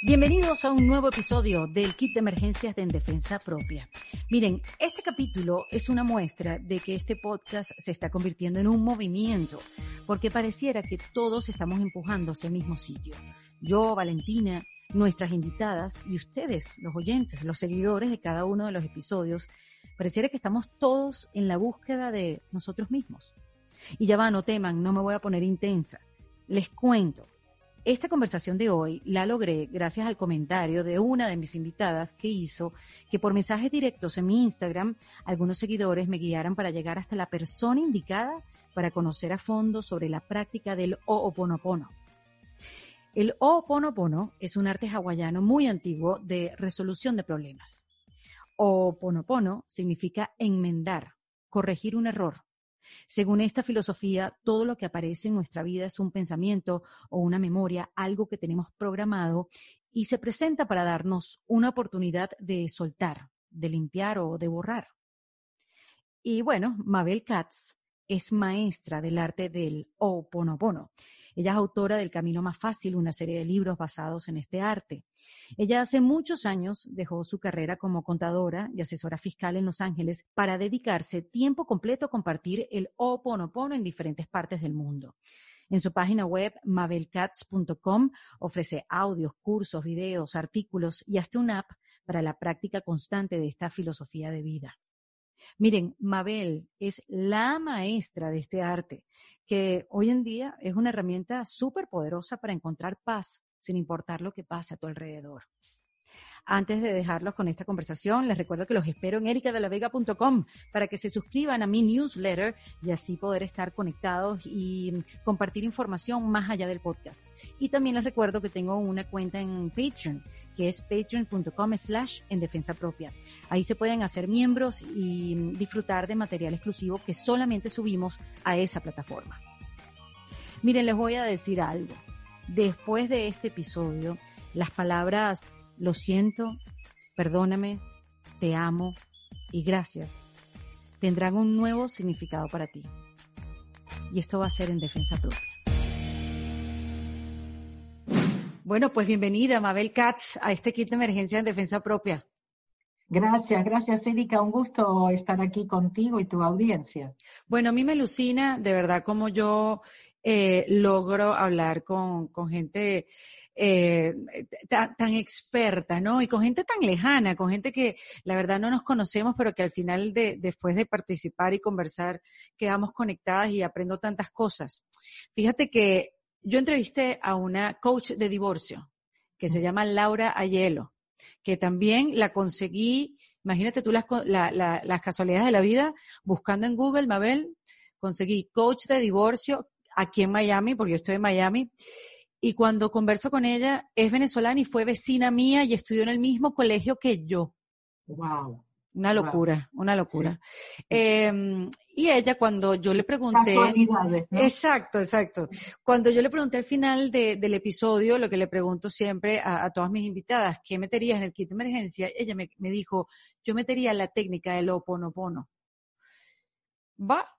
Bienvenidos a un nuevo episodio del Kit de Emergencias de En Defensa Propia. Miren, este capítulo es una muestra de que este podcast se está convirtiendo en un movimiento, porque pareciera que todos estamos empujando hacia el mismo sitio. Yo, Valentina, nuestras invitadas y ustedes, los oyentes, los seguidores de cada uno de los episodios, pareciera que estamos todos en la búsqueda de nosotros mismos. Y ya va, no teman, no me voy a poner intensa. Les cuento, esta conversación de hoy la logré gracias al comentario de una de mis invitadas que hizo que por mensajes directos en mi Instagram algunos seguidores me guiaran para llegar hasta la persona indicada para conocer a fondo sobre la práctica del Ho'oponopono. El Ho'oponopono es un arte hawaiano muy antiguo de resolución de problemas. Ho'oponopono significa enmendar, corregir un error, según esta filosofía, todo lo que aparece en nuestra vida es un pensamiento o una memoria, algo que tenemos programado y se presenta para darnos una oportunidad de soltar, de limpiar o de borrar. Y bueno, Mabel Katz es maestra del arte del Ho'oponopono. Ella es autora del Camino Más Fácil, una serie de libros basados en este arte. Ella hace muchos años dejó su carrera como contadora y asesora fiscal en Los Ángeles para dedicarse tiempo completo a compartir el Ho'oponopono en diferentes partes del mundo. En su página web, mabelcats.com, ofrece audios, cursos, videos, artículos y hasta una app para la práctica constante de esta filosofía de vida. Miren, Mabel es la maestra de este arte, que hoy en día es una herramienta súper poderosa para encontrar paz sin importar lo que pase a tu alrededor. Antes de dejarlos con esta conversación, les recuerdo que los espero en ericadelavega.com para que se suscriban a mi newsletter y así poder estar conectados y compartir información más allá del podcast. Y también les recuerdo que tengo una cuenta en Patreon, que es patreon.com slash en defensa propia. Ahí se pueden hacer miembros y disfrutar de material exclusivo que solamente subimos a esa plataforma. Miren, les voy a decir algo. Después de este episodio, las palabras lo siento, perdóname, te amo y gracias tendrán un nuevo significado para ti. Y esto va a ser en defensa propia. Bueno, pues bienvenida, Mabel Katz, a este kit de emergencia en defensa propia. Gracias, gracias Erika, un gusto estar aquí contigo y tu audiencia. Bueno, a mí me alucina de verdad como yo eh, logro hablar con, con gente eh, tan, experta, ¿no? Y con gente tan lejana, con gente que la verdad no nos conocemos, pero que al final de, después de participar y conversar quedamos conectadas y aprendo tantas cosas. Fíjate que yo entrevisté a una coach de divorcio que se llama Laura Ayelo, que también la conseguí, imagínate tú las, las casualidades de la vida, buscando en Google, Mabel, conseguí coach de divorcio aquí en Miami, porque yo estoy en Miami, y cuando converso con ella, es venezolana y fue vecina mía y estudió en el mismo colegio que yo. Wow. Una locura, una locura. Em, y ella cuando yo le pregunté... Exacto, exacto. Cuando yo le pregunté al final del episodio, lo que le pregunto siempre a, todas mis invitadas, ¿qué meterías en el kit de emergencia? Ella me, me dijo, yo metería la técnica del oponopono. Va,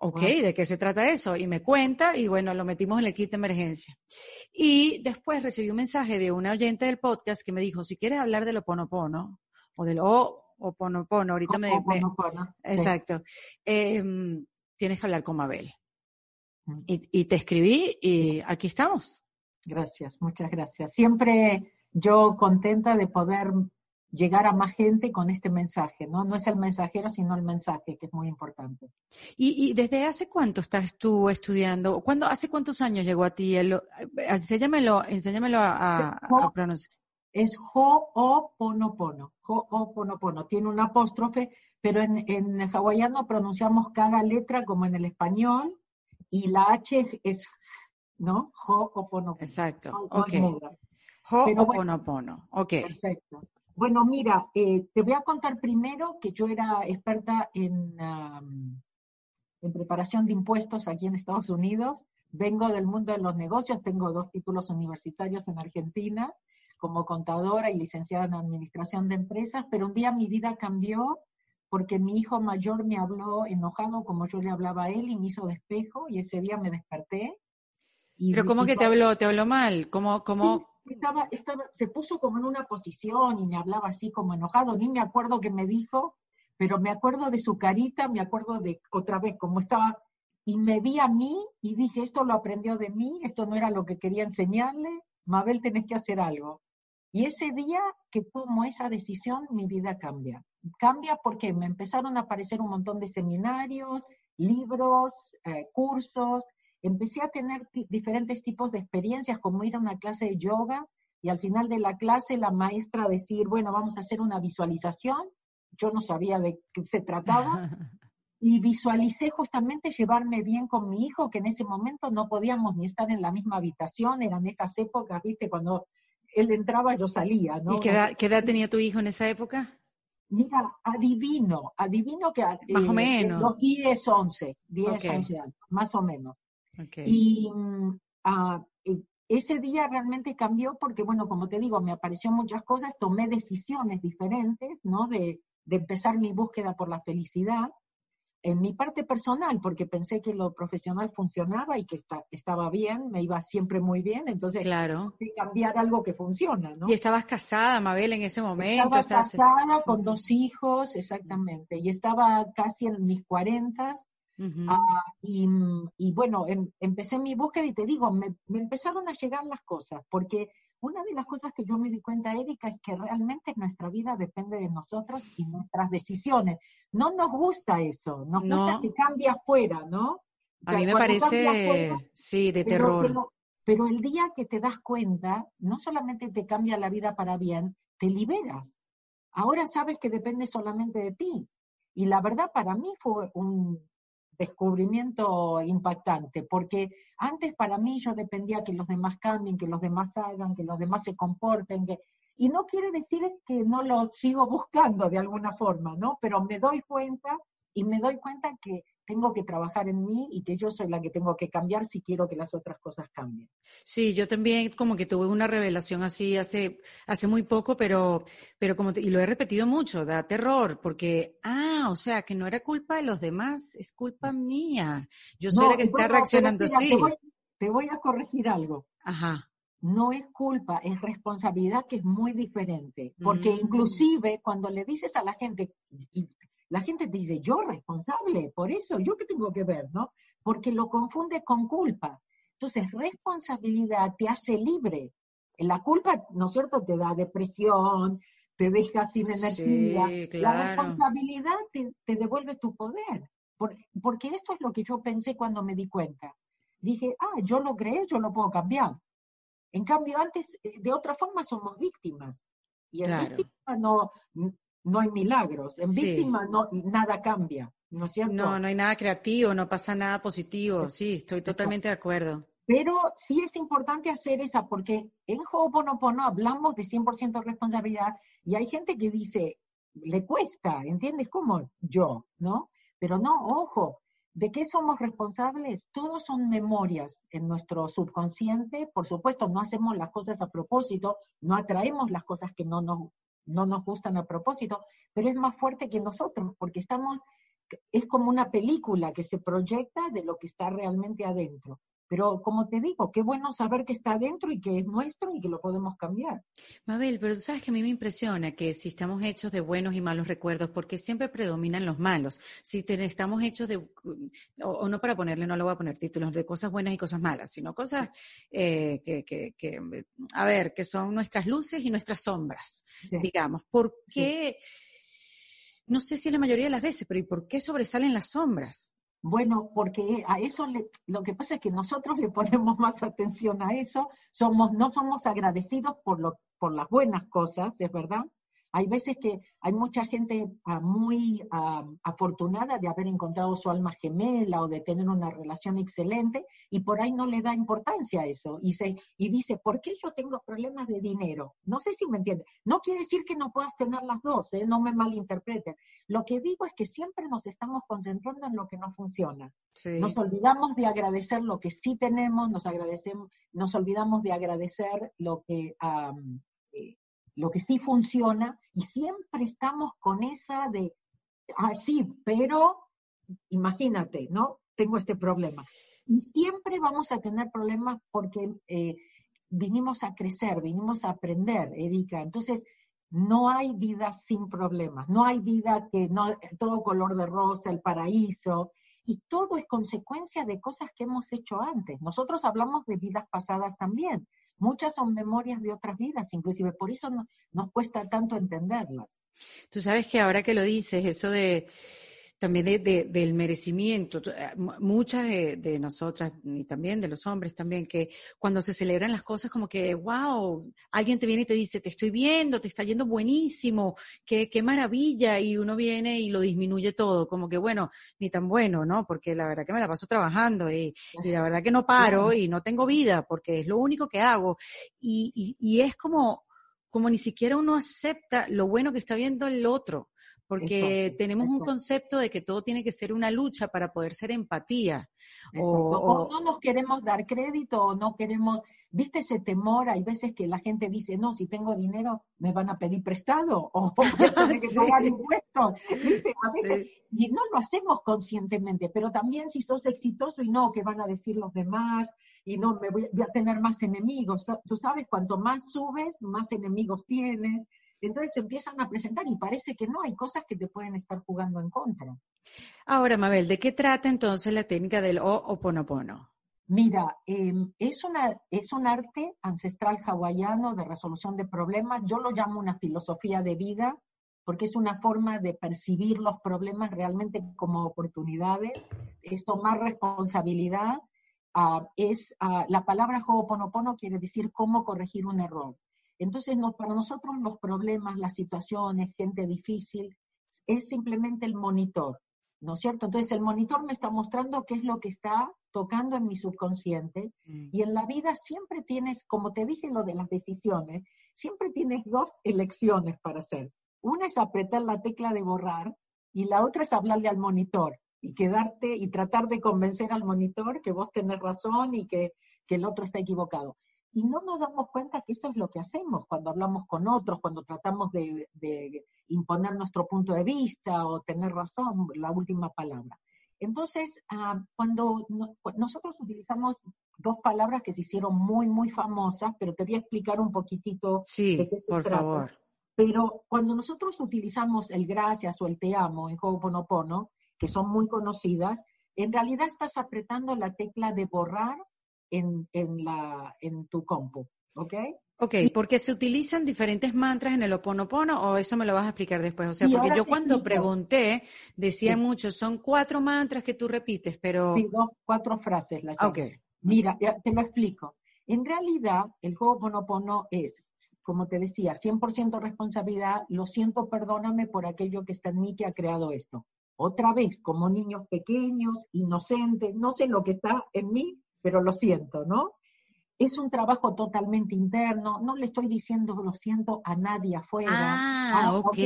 Ok, ¿de qué se trata eso? Y me cuenta y bueno, lo metimos en el kit de emergencia. Y después recibí un mensaje de una oyente del podcast que me dijo, si quieres hablar del oponopono o del o, oponopono, ahorita me... exacto. Em, tienes que hablar con Mabel. Mm. Y, y te escribí y aquí estamos. Gracias, muchas gracias. Siempre yo contenta de poder llegar a más gente con este mensaje, ¿no? No es el mensajero, sino el mensaje, que es muy importante. ¿Y, desde hace cuánto estás tú estudiando? ¿Cuándo, ¿Hace cuántos años llegó a ti? El, enséñamelo, enséñamelo a, a, pronunciar. Es Ho'oponopono, Ho'oponopono. Tiene un apóstrofe, pero en, en hawaiano pronunciamos cada letra como en el español, y la H es, ¿no? Ho'oponopono. Exacto, ok. Ho'oponopono, ok. Perfecto. Bueno, mira, eh, te voy a contar primero que yo era experta en, en preparación de impuestos aquí en Estados Unidos. Vengo del mundo de los negocios, tengo dos títulos universitarios en Argentina como contadora y licenciada en administración de empresas, pero un día mi vida cambió porque mi hijo mayor me habló enojado como yo le hablaba a él y me hizo despejo y ese día me desperté. ¿Pero cómo que te habló? ¿Te habló mal? ¿Cómo, cómo, estaba, se puso como en una posición y me hablaba así como enojado, ni me acuerdo qué me dijo, pero me acuerdo de su carita, me acuerdo de otra vez cómo estaba, y me vi a mí y dije, esto lo aprendió de mí, esto no era lo que quería enseñarle, Mabel, tenés que hacer algo. Y ese día que tomo esa decisión, mi vida cambia. Cambia porque me empezaron a aparecer un montón de seminarios, libros, eh, cursos, empecé a tener diferentes tipos de experiencias, como ir a una clase de yoga y al final de la clase la maestra decir, bueno, vamos a hacer una visualización. Yo no sabía de qué se trataba. y visualicé justamente llevarme bien con mi hijo, que en ese momento no podíamos ni estar en la misma habitación, eran esas épocas, viste, cuando él entraba, yo salía, ¿no? ¿Y qué edad, tenía tu hijo en esa época? Mira, adivino, adivino que... Más o eh, menos. Los 10, 11, 10, 11 años, más o menos. Y mm, ah, ese día realmente cambió porque, bueno, como te digo, me apareció muchas cosas, tomé decisiones diferentes, ¿no? De, de empezar mi búsqueda por la felicidad en mi parte personal, porque pensé que lo profesional funcionaba y que estaba bien, me iba siempre muy bien, entonces claro. cambiar algo que funciona, ¿no? Y estabas casada, Mabel, en ese momento. Estaba casada con dos hijos, exactamente, y estaba casi en mis cuarentas, Ah, y, bueno, em, empecé mi búsqueda y te digo, me, empezaron a llegar las cosas, porque una de las cosas que yo me di cuenta, Erika, es que realmente nuestra vida depende de nosotros y nuestras decisiones. No nos gusta eso, nos gusta que cambie afuera, ¿no? A mí me parece, sí, de terror. pero el día que te das cuenta, no solamente te cambia la vida para bien, te liberas. Ahora sabes que depende solamente de ti. Y la verdad para mí fue un, descubrimiento impactante, porque antes para mí yo dependía que los demás cambien, que los demás hagan, que los demás se comporten, que... y no quiere decir que no lo sigo buscando de alguna forma, ¿no? Pero me doy cuenta y me doy cuenta que tengo que trabajar en mí y que yo soy la que tengo que cambiar si quiero que las otras cosas cambien. Sí, yo también como que tuve una revelación así hace, hace muy poco, pero, pero como, y lo he repetido mucho, da terror, porque, ah, o sea, que no era culpa de los demás, es culpa mía. Yo soy la que está reaccionando así. Te voy, te voy, a corregir algo. Ajá. No es culpa, es responsabilidad que es muy diferente. Porque mm. inclusive cuando le dices a la gente, la gente te dice, yo responsable, por eso, yo qué tengo que ver, ¿no? Porque lo confunde con culpa. Entonces, responsabilidad te hace libre. La culpa, ¿no es cierto?, te da depresión, te deja sin energía. La responsabilidad te, devuelve tu poder. porque esto es lo que yo pensé cuando me di cuenta. Dije, ah, yo lo creé, yo lo puedo cambiar. En cambio, antes, eh, de otra forma, somos víctimas. Y el víctima no, no hay milagros. En víctima no, nada cambia, ¿no es cierto? No, no hay nada creativo, no pasa nada positivo. Sí, estoy totalmente de acuerdo. Pero sí es importante hacer esa, porque en Ho'oponopono hablamos de 100% responsabilidad y hay gente que dice, le cuesta, ¿entiendes? Como yo, ¿no? Pero no, ojo, ¿de qué somos responsables? Todos son memorias en nuestro subconsciente. Por supuesto, no hacemos las cosas a propósito, no atraemos las cosas que no nos no nos gustan a propósito, pero es más fuerte que nosotros, porque estamos, es como una película que se proyecta de lo que está realmente adentro. Pero como te digo, qué bueno saber que está adentro y que es nuestro y que lo podemos cambiar. Mabel, pero tú sabes que a mí me impresiona que si estamos hechos de buenos y malos recuerdos, porque siempre predominan los malos. Si estamos hechos de, o, no para ponerle, no le voy a poner títulos, de cosas buenas y cosas malas, sino cosas eh, que, que, que, a ver, que son nuestras luces y nuestras sombras, digamos. ¿Por qué? No sé si la mayoría de las veces, pero ¿y por qué sobresalen las sombras? Bueno, porque a eso lo que pasa es que nosotros le ponemos más atención a eso, somos, no somos agradecidos por, lo, por las buenas cosas, es verdad, hay veces que hay mucha gente ah, muy ah, afortunada de haber encontrado su alma gemela o de tener una relación excelente y por ahí no le da importancia a eso y, se, y dice, ¿por qué yo tengo problemas de dinero? No sé si me entiende. No quiere decir que no puedas tener las dos, ¿eh? no me malinterpreten. Lo que digo es que siempre nos estamos concentrando en lo que no funciona. Nos olvidamos de agradecer lo que sí tenemos, nos, agradecemos, nos olvidamos de agradecer lo que... Eh, lo que sí funciona, y siempre estamos con esa de, ah, sí, pero imagínate, ¿no? Tengo este problema. Y siempre vamos a tener problemas porque eh, vinimos a crecer, vinimos a aprender, Erika. Entonces, no hay vida sin problemas, no hay vida que no, todo color de rosa, el paraíso, y todo es consecuencia de cosas que hemos hecho antes. Nosotros hablamos de vidas pasadas también. Muchas son memorias de otras vidas, inclusive por eso nos cuesta tanto entenderlas. Tú sabes que ahora que lo dices, eso de también de, del merecimiento. Eh, muchas de, nosotras y también de los hombres también, que cuando se celebran las cosas como que, wow, alguien te viene y te dice, te estoy viendo, te está yendo buenísimo, qué, qué maravilla, y uno viene y lo disminuye todo, como que bueno, ni tan bueno, ¿no? Porque la verdad que me la paso trabajando y, y la verdad que no paro y no tengo vida porque es lo único que hago. Y, y, y es como, como ni siquiera uno acepta lo bueno que está viendo el otro porque tenemos un concepto de que todo tiene que ser una lucha para poder ser empatía. O, no nos queremos dar crédito o no queremos, viste ese temor, hay veces que la gente dice, no, si tengo dinero me van a pedir prestado o voy que pagar impuestos, ¿viste? A veces, y no lo hacemos conscientemente, pero también si sos exitoso y no, que van a decir los demás y no, me voy a tener más enemigos. Tú sabes, cuanto más subes, más enemigos tienes. Entonces se empiezan a presentar y parece que no, hay cosas que te pueden estar jugando en contra. Ahora, Mabel, ¿de qué trata entonces la técnica del Ho'oponopono? Mira, em, es, una, es un arte ancestral hawaiano de resolución de problemas. Yo lo llamo una filosofía de vida porque es una forma de percibir los problemas realmente como oportunidades, es tomar responsabilidad. Ah, es, ah, la palabra Ho'oponopono quiere decir cómo corregir un error. Entonces, no, para nosotros los problemas, las situaciones, gente difícil, es simplemente el monitor, ¿no es cierto? Entonces, el monitor me está mostrando qué es lo que está tocando en mi subconsciente mm. y en la vida siempre tienes, como te dije lo de las decisiones, siempre tienes dos elecciones para hacer. Una es apretar la tecla de borrar y la otra es hablarle al monitor y quedarte y tratar de convencer al monitor que vos tenés razón y que, que el otro está equivocado y no nos damos cuenta que eso es lo que hacemos cuando hablamos con otros, cuando tratamos de, imponer nuestro punto de vista o tener razón, la última palabra. Entonces, ah, cuando nosotros utilizamos dos palabras que se hicieron muy, muy famosas, pero te voy a explicar un poquitito sí, de qué se por favor. Pero cuando nosotros utilizamos el gracias o el te amo en Ho'oponopono, que son muy conocidas, en realidad estás apretando la tecla de borrar en, en, la, en tu compu, ¿ok? Ok, porque se utilizan diferentes mantras en el Oponopono o eso me lo vas a explicar después. O sea, porque yo cuando pregunté decía mucho, son cuatro mantras que tú repites, pero... Sí, dos, cuatro frases. La ok. Mira, te lo explico. En realidad, el Oponopono es, como te decía, 100% responsabilidad, lo siento, perdóname por aquello que está en mí que ha creado esto. Otra vez, como niños pequeños, inocentes, no sé lo que está en mí, pero lo siento, ¿no? Es un trabajo totalmente interno, no le estoy diciendo lo siento a nadie afuera. Ah, ah ok.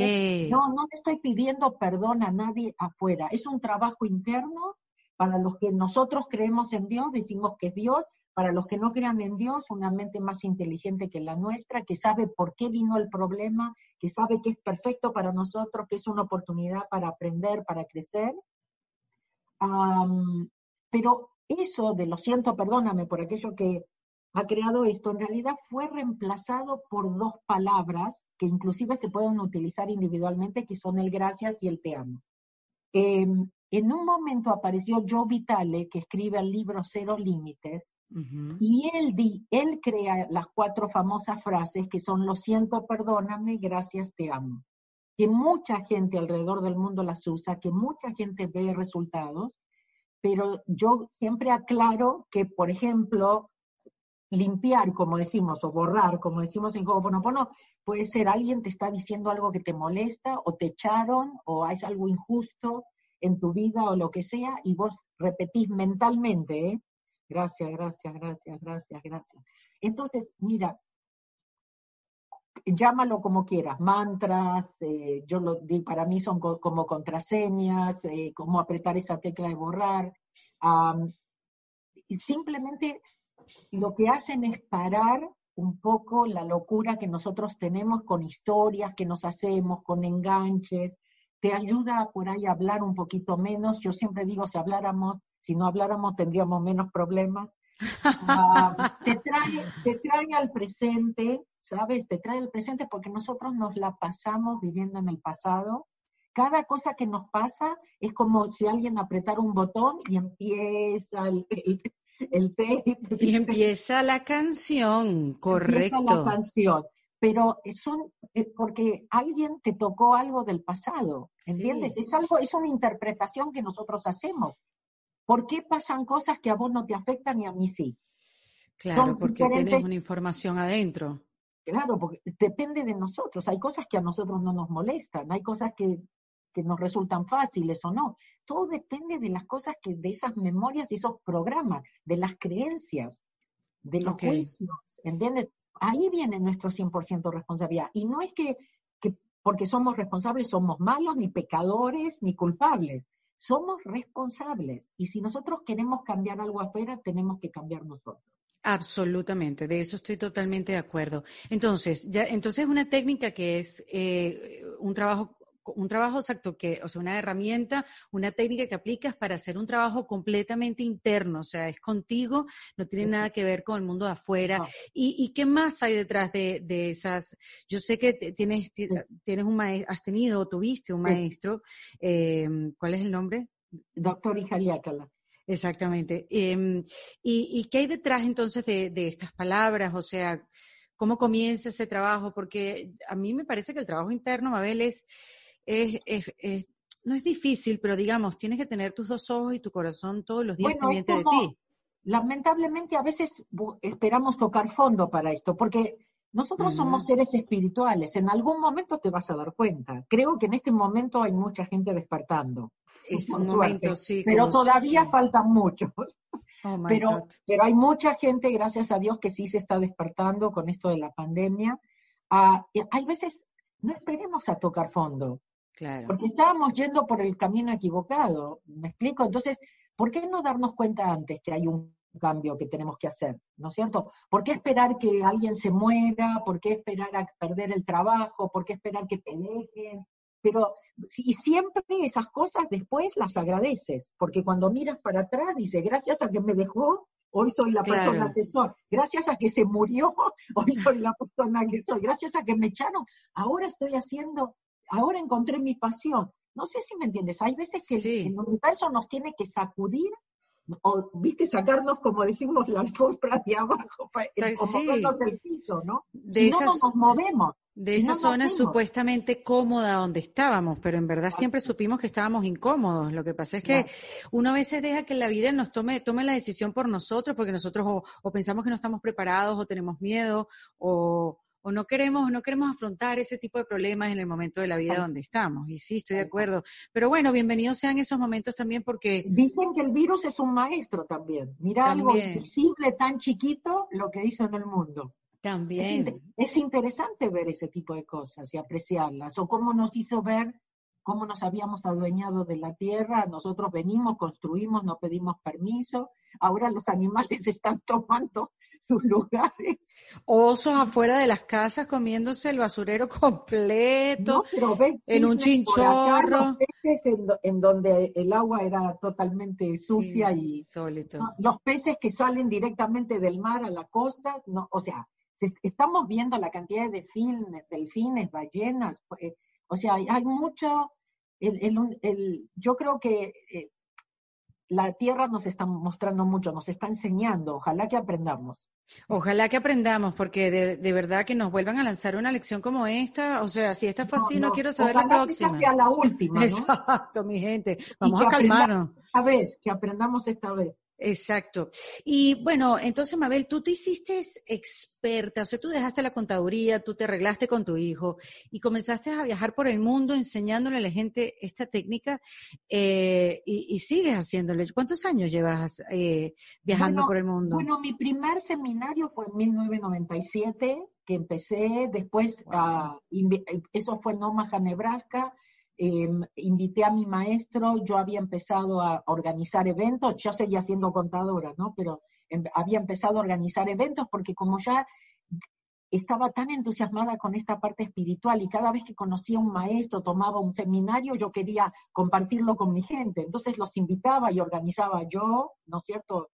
No, no le estoy pidiendo perdón a nadie afuera. Es un trabajo interno para los que nosotros creemos en Dios, decimos que es Dios, para los que no crean en Dios, una mente más inteligente que la nuestra, que sabe por qué vino el problema, que sabe que es perfecto para nosotros, que es una oportunidad para aprender, para crecer. pero eso de lo siento, perdóname por aquello que ha creado esto, en realidad fue reemplazado por dos palabras que inclusive se pueden utilizar individualmente, que son el gracias y el te amo. Em, en un momento apareció Joe Vitale, que escribe el libro Cero Límites, y él, di, él crea las cuatro famosas frases que son lo siento, perdóname, gracias, te amo. Que mucha gente alrededor del mundo las usa, que mucha gente ve resultados, pero yo siempre aclaro que, por ejemplo, limpiar, como decimos, o borrar, como decimos en Ho'oponopono, puede ser alguien te está diciendo algo que te molesta, o te echaron, o hay algo injusto en tu vida, o lo que sea, y vos repetís mentalmente, ¿eh? Gracias, gracias, gracias, gracias, gracias. Entonces, mira, llámalo como quieras, mantras, eh, yo lo di, para mí son como contraseñas, eh, como apretar esa tecla de borrar. y simplemente lo que hacen es parar un poco la locura que nosotros tenemos con historias que nos hacemos, con enganches, te ayuda por ahí a hablar un poquito menos. Yo siempre digo, si habláramos, si no habláramos tendríamos menos problemas. Te, trae, te trae al presente, ¿sabes? Te trae al presente porque nosotros nos la pasamos viviendo en el pasado. Cada cosa que nos pasa es como si alguien apretara un botón y empieza el, el, tape. Y empieza la canción, correcto. Empieza la canción pero son eh, porque alguien te tocó algo del pasado, ¿entiendes? Es algo, es una interpretación que nosotros hacemos. ¿Por qué pasan cosas que a vos no te afectan y a mí sí? Claro, porque tienes una información adentro. Claro, porque depende de nosotros. Hay cosas que a nosotros no nos molestan, hay cosas que, nos resultan fáciles o no. Todo depende de las cosas que, de esas memorias y esos programas, de las creencias, de los juicios, ¿entiendes? Ahí viene nuestro 100% responsabilidad. Y no es que, que porque somos responsables somos malos, ni pecadores, ni culpables somos responsables y si nosotros queremos cambiar algo afuera, tenemos que cambiar nosotros. Absolutamente, de eso estoy totalmente de acuerdo. Entonces, ya, entonces una técnica que es eh, un trabajo un trabajo exacto que, o sea, una herramienta, una técnica que aplicas para hacer un trabajo completamente interno, o sea, es contigo, no tiene nada que ver con el mundo de afuera. ¿Y, qué más hay detrás de, esas? Yo sé que tienes, tienes un maestro, has tenido o tuviste un maestro, em, ¿cuál es el nombre? Doctor Ijaliácala. Exactamente. Em, y, qué hay detrás entonces de, de estas palabras? O sea, ¿cómo comienza ese trabajo? Porque a mí me parece que el trabajo interno, Mabel, es es, no es difícil, pero digamos, tienes que tener tus dos ojos y tu corazón todos los días pendiente de ti. Lamentablemente a veces esperamos tocar fondo para esto, porque nosotros somos seres espirituales, en algún momento te vas a dar cuenta. Creo que en este momento hay mucha gente despertando. Es un momento, sí. Pero todavía faltan muchos. Oh pero, pero hay mucha gente, gracias a Dios, que sí se está despertando con esto de la pandemia. Ah, hay veces, no esperemos a tocar fondo. Porque estábamos yendo por el camino equivocado, ¿me explico? Entonces, ¿por qué no darnos cuenta antes que hay un cambio que tenemos que hacer? ¿No es cierto? ¿Por qué esperar que alguien se muera? ¿Por qué esperar a perder el trabajo? ¿Por qué esperar que te dejen? Pero, y siempre esas cosas después las agradeces, porque cuando miras para atrás, dices, gracias a que me dejó, hoy soy la persona que soy. Gracias a que se murió, hoy soy la persona que soy. Gracias a que me echaron, ahora estoy haciendo ahora encontré mi pasión. No sé si me entiendes, hay veces que el universo nos tiene que sacudir o, viste, sacarnos, como decimos, la alfombra de abajo, como el piso, ¿no? De si no, nos movemos. De esa zona supuestamente cómoda donde estábamos, pero en verdad siempre supimos que estábamos incómodos. Lo que pasa es que uno a veces deja que la vida nos tome, tome la decisión por nosotros, porque nosotros o pensamos que no estamos preparados, o tenemos miedo, o, o no queremos, no queremos afrontar ese tipo de problemas en el momento de la vida donde estamos. Y sí, estoy de acuerdo. Pero bueno, bienvenidos sean esos momentos también porque... Dicen que el virus es un maestro también. Mira algo invisible, tan chiquito, lo que hizo en el mundo. También. Es, interesante ver ese tipo de cosas y apreciarlas. O cómo nos hizo ver cómo nos habíamos adueñado de la tierra, nosotros venimos, construimos, no pedimos permiso, ahora los animales están tomando sus lugares. Osos afuera de las casas comiéndose el basurero completo, en un chinchorro. en, donde el agua era totalmente sucia y los peces que salen directamente del mar a la costa, no, o sea, estamos viendo la cantidad de delfines, delfines ballenas, eh, o sea, hay, mucho, el, yo creo que eh, la Tierra nos está mostrando mucho, nos está enseñando, ojalá que aprendamos. Ojalá que aprendamos, porque de, verdad que nos vuelvan a lanzar una lección como esta. O sea, si esta fue así, no, quiero saber la próxima. Que sea la última. Exacto, mi gente. Vamos a calmarnos. Esta vez, que aprendamos esta vez. Exacto. Y bueno, entonces, Mabel, tú te hiciste experta, o sea, tú dejaste la contaduría, tú te arreglaste con tu hijo y comenzaste a viajar por el mundo enseñándole a la gente esta técnica eh, y, sigues haciéndole. ¿Cuántos años llevas eh, viajando por el mundo? Bueno, mi primer seminario fue en 1997, que empecé, después, a, eso fue en Omaha, Nebraska, Em, invité a mi maestro, yo había empezado a organizar eventos, yo seguía siendo contadora, ¿no? Pero em, había empezado a organizar eventos porque como ya estaba tan entusiasmada con esta parte espiritual y cada vez que conocía un maestro, tomaba un seminario, yo quería compartirlo con mi gente. Entonces los invitaba y organizaba yo, ¿no es cierto?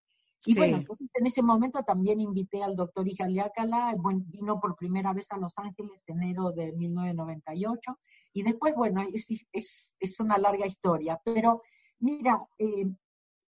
Y bueno, entonces en ese momento también invité al doctor Ijaliácala, bueno, vino por primera vez a Los Ángeles en enero de 1998, y después, bueno, es, es, es una larga historia, pero mira, eh,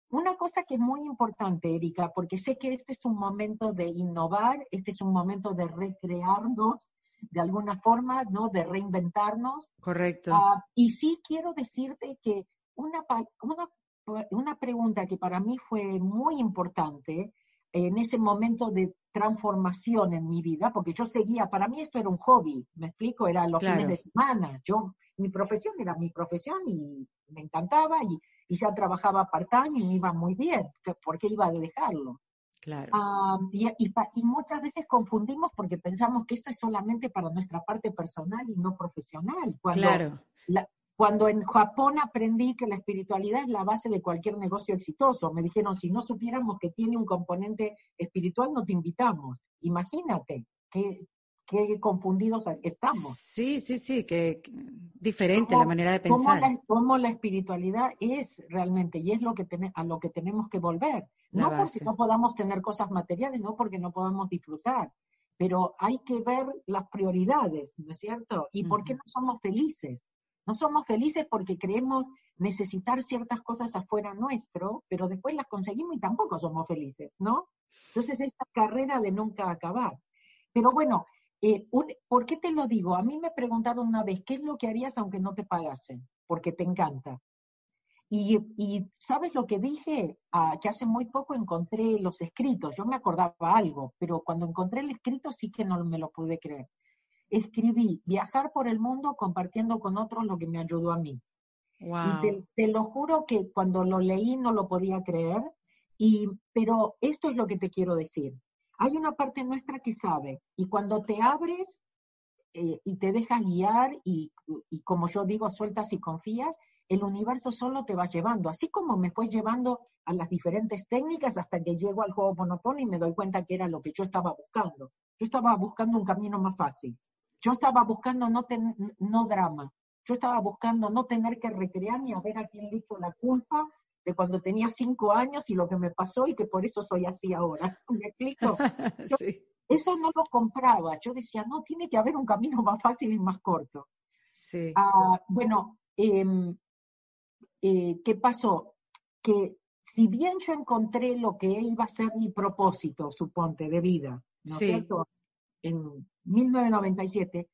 una cosa que es muy importante, Erika, porque sé que este es un momento de innovar, este es un momento de recrearnos de alguna forma, ¿no? De reinventarnos. Correcto. Ah, y sí quiero decirte que una, una una pregunta que para mí fue muy importante en ese momento de transformación en mi vida, porque yo seguía, para mí esto era un hobby, me explico, era los fines de semana, yo, mi profesión era mi profesión y me encantaba y, ya trabajaba part-time y me iba muy bien, ¿por qué iba a dejarlo? Claro. Ah, y, y, muchas veces confundimos porque pensamos que esto es solamente para nuestra parte personal y no profesional. Cuando claro. La, cuando en Japón aprendí que la espiritualidad es la base de cualquier negocio exitoso, me dijeron, si no supiéramos que tiene un componente espiritual, no te invitamos. Imagínate qué, qué confundidos estamos. Sí, sí, sí, que, diferente la manera de pensar. Cómo la, la, espiritualidad es realmente, y es lo que a lo que tenemos que volver. no porque no podamos tener cosas materiales, no porque no podamos disfrutar, pero hay que ver las prioridades, ¿no es cierto? ¿Y por qué no somos felices? No somos felices porque creemos necesitar ciertas cosas afuera nuestro, pero después las conseguimos y tampoco somos felices, ¿no? Entonces, esta carrera de nunca acabar. Pero bueno, eh, ¿por qué te lo digo? A mí me preguntaron una vez, ¿qué es lo que harías aunque no te pagasen? Porque te encanta. Y, ¿sabes lo que dije? Ah, que hace muy poco encontré los escritos. Yo me acordaba algo, pero cuando encontré el escrito sí que no me lo pude creer escribí viajar por el mundo compartiendo con otros lo que me ayudó a mí. Y te, lo juro que cuando lo leí no lo podía creer, y, pero esto es lo que te quiero decir. Hay una parte nuestra que sabe, y cuando te abres eh, y te dejas guiar, y, y, como yo digo, sueltas y confías, el universo solo te va llevando, así como me fue llevando a las diferentes técnicas hasta que llego al juego Monopoly y me doy cuenta que era lo que yo estaba buscando. Yo estaba buscando un camino más fácil. Yo estaba buscando no, no drama, yo estaba buscando no tener que recrear ni a ver a quién le hizo la culpa de cuando tenía cinco años y lo que me pasó y que por eso soy así ahora. ¿Me explico? Eso no lo compraba. Yo decía, no, tiene que haber un camino más fácil y más corto. Sí. Ah, bueno, em, eh, ¿qué pasó? Que si bien yo encontré lo que iba a ser mi propósito, suponte, de vida, ¿no es cierto? En, 1997,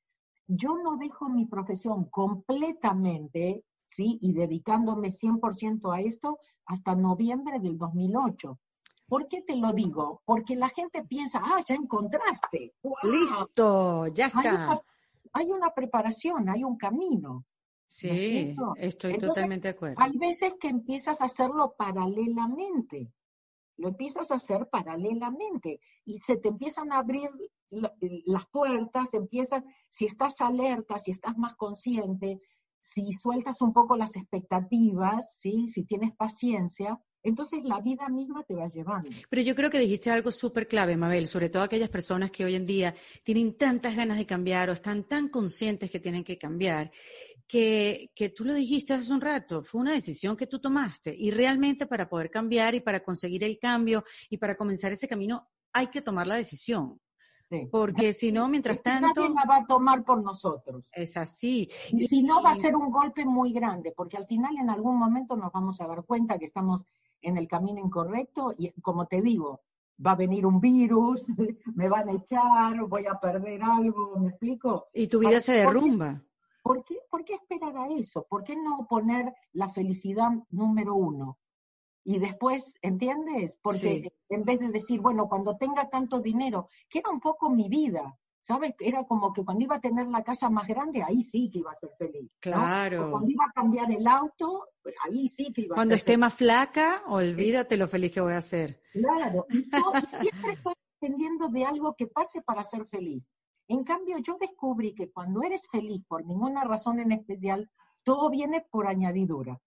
yo no dejo mi profesión completamente, ¿sí? Y dedicándome 100% a esto hasta noviembre del 2008. ¿Por qué te lo digo? Porque la gente piensa, ah, ya encontraste. Listo, ya está. Hay una, preparación, hay un camino. Sí, estoy totalmente de acuerdo. Hay veces que empiezas a hacerlo paralelamente lo empiezas a hacer paralelamente y se te empiezan a abrir las puertas, empiezas, si estás alerta, si estás más consciente, si sueltas un poco las expectativas, ¿sí? si tienes paciencia, entonces la vida misma te va llevando. Pero yo creo que dijiste algo súper clave, Mabel, sobre todo aquellas personas que hoy en día tienen tantas ganas de cambiar o están tan conscientes que tienen que cambiar, que, que tú lo dijiste hace un rato, fue una decisión que tú tomaste y realmente para poder cambiar y para conseguir el cambio y para comenzar ese camino hay que tomar la decisión. Porque si no, mientras tanto... Nadie la va a tomar por nosotros. Es así. Y, si no, va a ser un golpe muy grande, porque al final en algún momento nos vamos a dar cuenta que estamos en el camino incorrecto y como te digo, va a venir un virus, me van a echar, voy a perder algo, ¿me explico? Y tu vida se derrumba. ¿Por qué, ¿Por qué esperar a eso? ¿Por qué no poner la felicidad número uno? y después, ¿entiendes? Porque en vez de decir, bueno, cuando tenga tanto dinero, que era un poco mi vida, ¿sabes? Era como que cuando iba a tener la casa más grande, ahí sí que iba a ser feliz. Claro. cuando iba a cambiar el auto, ahí sí que iba cuando a ser esté más flaca, olvídate lo feliz que voy a ser. Claro, y, siempre estoy dependiendo de algo que pase para ser feliz. En cambio, yo descubrí que cuando eres feliz por ninguna razón en especial, todo viene por añadidura.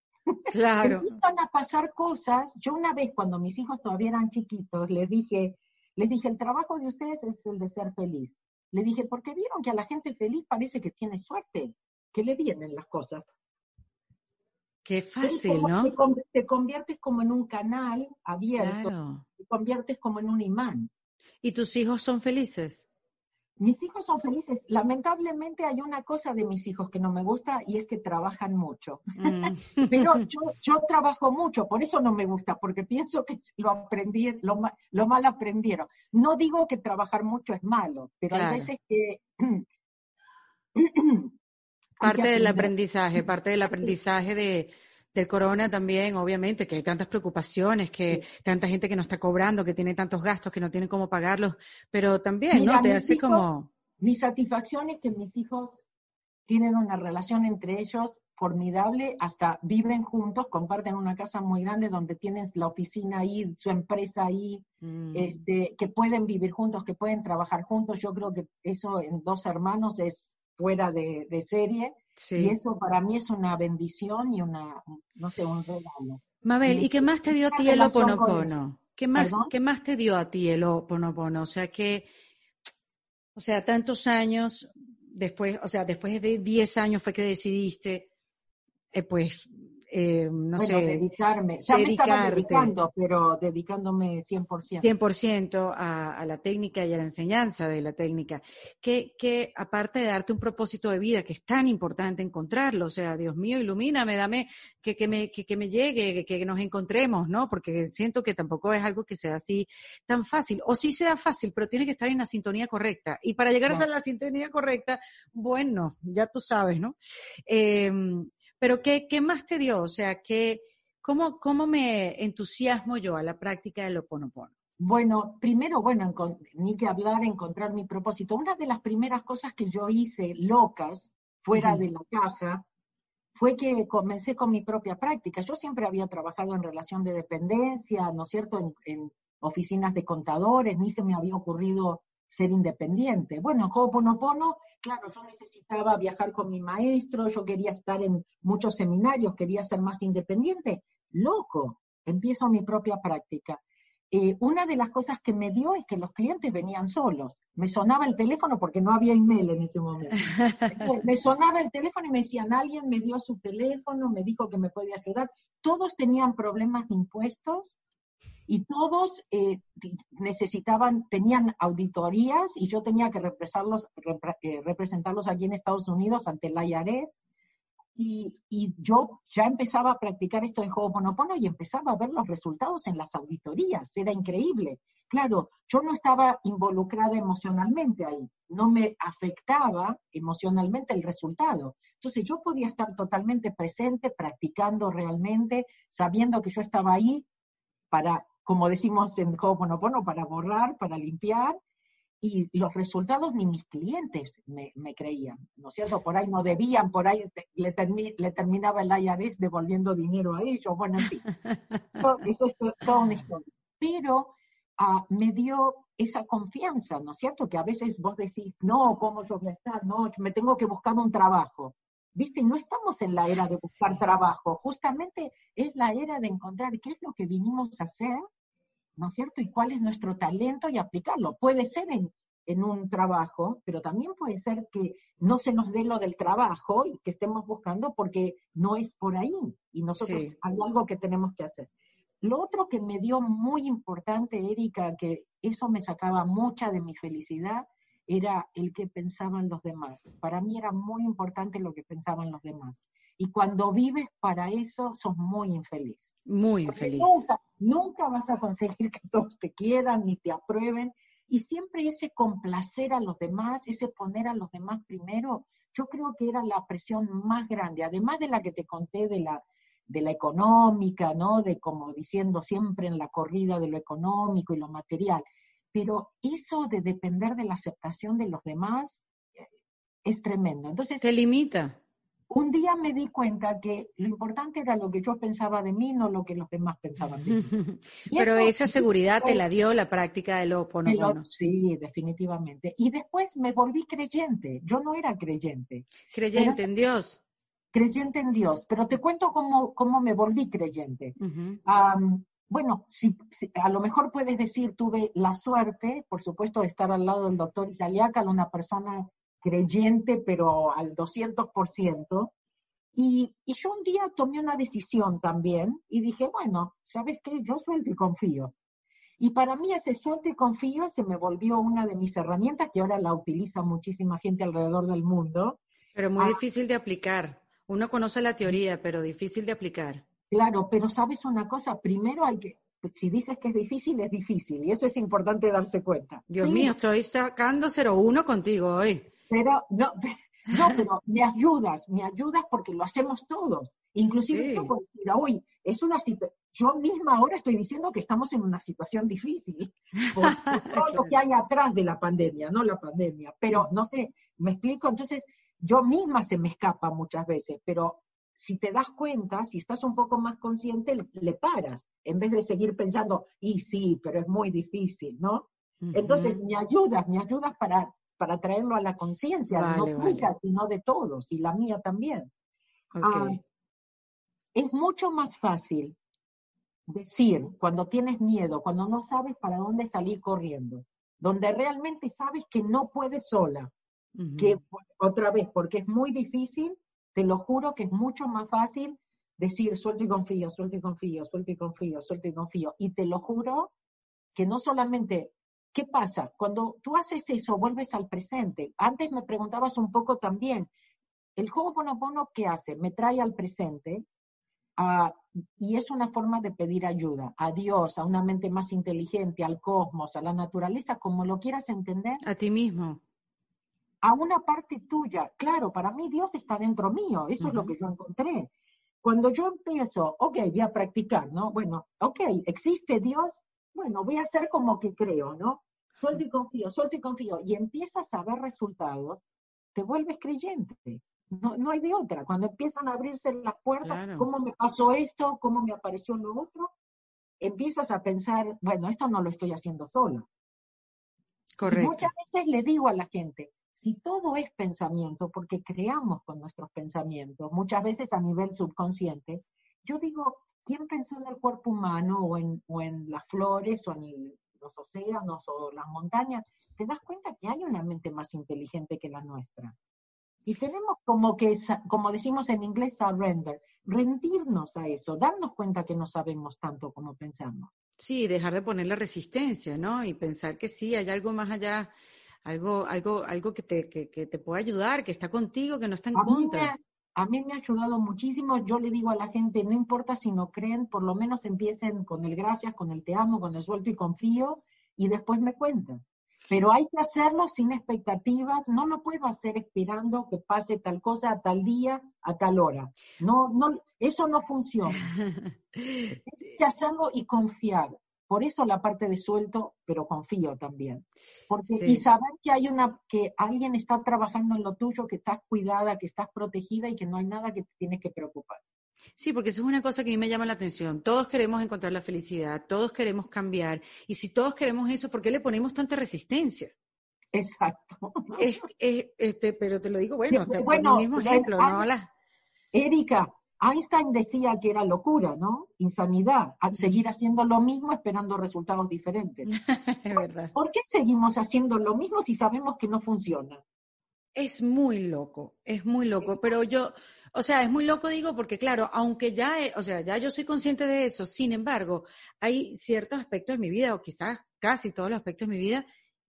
Claro. Empiezan a pasar cosas. Yo una vez, cuando mis hijos todavía eran chiquitos, les dije, les dije, el trabajo de ustedes es el de ser feliz. Le dije, porque vieron que a la gente feliz parece que tiene suerte, que le vienen las cosas. Qué fácil, ¿no? Te, conviertes como en un canal abierto, te conviertes como en un imán. ¿Y tus hijos son felices? Mis hijos son felices. Lamentablemente hay una cosa de mis hijos que no me gusta y es que trabajan mucho. Mm. Pero yo, trabajo mucho, por eso no me gusta, porque pienso que lo aprendí, lo, lo mal aprendieron. No digo que trabajar mucho es malo, pero hay veces que parte del aprendizaje, parte del aprendizaje de, del corona también, obviamente, que hay tantas preocupaciones, que tanta gente que no está cobrando, que tiene tantos gastos, que no tiene cómo pagarlos, pero también, ¿no? Te hace como... Mi satisfacción es que mis hijos tienen una relación entre ellos formidable, hasta viven juntos, comparten una casa muy grande donde tienen la oficina ahí, su empresa ahí, mm. este, que pueden vivir juntos, que pueden trabajar juntos. Yo creo que eso en dos hermanos es fuera de, serie. Y eso para mí es una bendición y una, no sé, un regalo. Mabel, ¿y qué más te dio a ti el Oponopono? ¿Qué más, ¿Qué más te dio a ti el Oponopono? O sea, que, o sea, tantos años después, o sea, después de 10 años fue que decidiste, eh, pues, eh, no sé. dedicarme. Ya me estaba dedicando, pero dedicándome 100%. 100% a, a la técnica y a la enseñanza de la técnica. Que, que aparte de darte un propósito de vida, que es tan importante encontrarlo, o sea, Dios mío, ilumíname, dame que, que, me, que, que me llegue, que, nos encontremos, ¿no? Porque siento que tampoco es algo que sea así tan fácil. O sí sea fácil, pero tiene que estar en la sintonía correcta. Y para llegar a la sintonía correcta, bueno, ya tú sabes, ¿no? Eh, pero ¿qué, qué más te dio? O sea, ¿qué, cómo, ¿cómo me entusiasmo yo a la práctica del Ho oponopono? Bueno, primero, bueno, ni que hablar, encontrar mi propósito. Una de las primeras cosas que yo hice locas, fuera de la caja, fue que comencé con mi propia práctica. Yo siempre había trabajado en relación de dependencia, ¿no es cierto?, en, en oficinas de contadores, ni se me había ocurrido ser independiente. Bueno, en Ho'oponopono, claro, yo necesitaba viajar con mi maestro, yo quería estar en muchos seminarios, quería ser más independiente. Loco, empiezo mi propia práctica. Eh, una de las cosas que me dio es que los clientes venían solos. Me sonaba el teléfono porque no había email en ese momento. me sonaba el teléfono y me decían, alguien me dio su teléfono, me dijo que me podía ayudar. Todos tenían problemas de impuestos, y todos eh, necesitaban, tenían auditorías y yo tenía que representarlos, eh, representarlos aquí en Estados Unidos ante el IRS. Y, y, yo ya empezaba a practicar esto de Ho'oponopono y empezaba a ver los resultados en las auditorías. Era increíble. Claro, yo no estaba involucrada emocionalmente ahí, no me afectaba emocionalmente el resultado. Entonces yo podía estar totalmente presente, practicando realmente, sabiendo que yo estaba ahí para como decimos en Ho'oponopono, para borrar, para limpiar, y los resultados ni mis clientes me, creían, ¿no es cierto? Por ahí no debían, por ahí le, terminaba el IRS devolviendo dinero a ellos, bueno, en fin. Eso es toda una historia. Pero ah, me dio esa confianza, ¿no es cierto? Que a veces vos decís, no, ¿cómo yo voy a estar? No, me tengo que buscar un trabajo. ¿Viste? No estamos en la era de buscar trabajo, justamente es la era de encontrar qué es lo que vinimos a hacer ¿no es cierto? Y cuál es nuestro talento y aplicarlo. Puede ser en, un trabajo, pero también puede ser que no se nos dé lo del trabajo y que estemos buscando porque no es por ahí y nosotros hay algo que tenemos que hacer. Lo otro que me dio muy importante, Erika, que eso me sacaba mucha de mi felicidad, era el que pensaban los demás. Para mí era muy importante lo que pensaban los demás. Y cuando vives para eso, sos muy infeliz. Muy infeliz. Nunca, vas a conseguir que todos te quieran ni te aprueben. Y siempre ese complacer a los demás, ese poner a los demás primero, yo creo que era la presión más grande, además de la que te conté de la, de la económica, ¿no? De como diciendo siempre en la corrida de lo económico y lo material. Pero eso de depender de la aceptación de los demás eh, es tremendo. Entonces. Te limita un día me di cuenta que lo importante era lo que yo pensaba de mí, no lo que los demás pensaban de mí. Pero esa seguridad te la dio la práctica del Ho'oponopono. Sí, definitivamente. Y después me volví creyente. Yo no era creyente. Creyente en Dios. Creyente en Dios. Pero te cuento cómo, cómo me volví creyente. bueno, si, a lo mejor puedes decir, tuve la suerte, por supuesto, de estar al lado del doctor Isaliacal, una persona creyente, pero al 200%, Y, y, yo un día tomé una decisión también y dije, bueno, ¿sabes qué? Yo suelto y confío. Y para mí ese suelto y confío se me volvió una de mis herramientas que ahora la utiliza muchísima gente alrededor del mundo. Pero muy ah. difícil de aplicar. Uno conoce la teoría, pero difícil de aplicar. Claro, pero sabes una cosa, primero hay que, si dices que es difícil, es difícil, y eso es importante darse cuenta. Dios mío, estoy sacando 0-1 contigo hoy. Pero, no, no, pero me ayudas, me ayudas porque lo hacemos todos. Inclusive yo puedo decir, hoy es una yo misma ahora estoy diciendo que estamos en una situación difícil por, todo lo que hay atrás de la pandemia, no la pandemia. Pero no sé, me explico, entonces yo misma se me escapa muchas veces, pero si te das cuenta, si estás un poco más consciente, le, paras, en vez de seguir pensando, y sí, pero es muy difícil, ¿no? Entonces, me ayudas, me ayudas para, para traerlo a la conciencia, no tuya, sino de todos, y la mía también. Ah, es mucho más fácil decir cuando tienes miedo, cuando no sabes para dónde salir corriendo, donde realmente sabes que no puedes sola, que otra vez, porque es muy difícil, te lo juro que es mucho más fácil decir suelto y confío, suelto y confío, suelto y confío, suelto y confío. Y te lo juro que no solamente, ¿qué pasa? Cuando tú haces eso, vuelves al presente. Antes me preguntabas un poco también, el juego Bono ¿qué hace? Me trae al presente ah, y es una forma de pedir ayuda a Dios, a una mente más inteligente, al cosmos, a la naturaleza, como lo quieras entender. A ti mismo a una parte tuya. Claro, para mí Dios está dentro mío, eso es lo que yo encontré. Cuando yo empiezo, ok, voy a practicar, ¿no? Bueno, ok, existe Dios, bueno, voy a hacer como que creo, ¿no? Suelto y confío, suelto y confío, y empiezas a ver resultados, te vuelves creyente. No, no hay de otra. Cuando empiezan a abrirse las puertas, ¿cómo me pasó esto? ¿Cómo me apareció lo otro? Empiezas a pensar, bueno, esto no lo estoy haciendo solo. Correcto. muchas veces le digo a la gente, si todo es pensamiento, porque creamos con nuestros pensamientos, muchas veces a nivel subconsciente, yo digo, ¿quién pensó en el cuerpo humano o en, las flores o en los océanos o las montañas? Te das cuenta que hay una mente más inteligente que la nuestra. Y tenemos como que, como decimos en inglés, surrender, rendirnos a eso, darnos cuenta que no sabemos tanto como pensamos. Sí, dejar de poner la resistencia, ¿no? Y pensar que sí, hay algo más allá algo, algo, algo que te, que, te pueda ayudar, que está contigo, que no está en contra. A mí me ha ayudado muchísimo. Yo le digo a la gente, no importa si no creen, por lo menos empiecen con el gracias, con el te amo, con el suelto y confío, y después me cuentan. Pero hay que hacerlo sin expectativas, no lo puedo hacer esperando que pase tal cosa a tal día, a tal hora. No, no, eso no funciona. hay que hacerlo y confiar. Por eso la parte de suelto, pero confío también. Porque, Y saber que hay una, que alguien está trabajando en lo tuyo, que estás cuidada, que estás protegida y que no hay nada que te tienes que preocupar. Sí, porque eso es una cosa que a mí me llama la atención. Todos queremos encontrar la felicidad, todos queremos cambiar. Y si todos queremos eso, ¿por qué le ponemos tanta resistencia? Exacto. este, pero te lo digo, bueno, bueno el mismo ejemplo, ¿no? Erika, Einstein decía que era locura, ¿no? Insanidad, seguir haciendo lo mismo esperando resultados diferentes. es verdad. ¿Por qué seguimos haciendo lo mismo si sabemos que no funciona? Es muy loco, es muy loco, pero yo, o sea, es muy loco digo porque claro, aunque ya, o sea, ya yo soy consciente de eso, sin embargo, hay ciertos aspectos de mi vida, o quizás casi todos los aspectos de mi vida,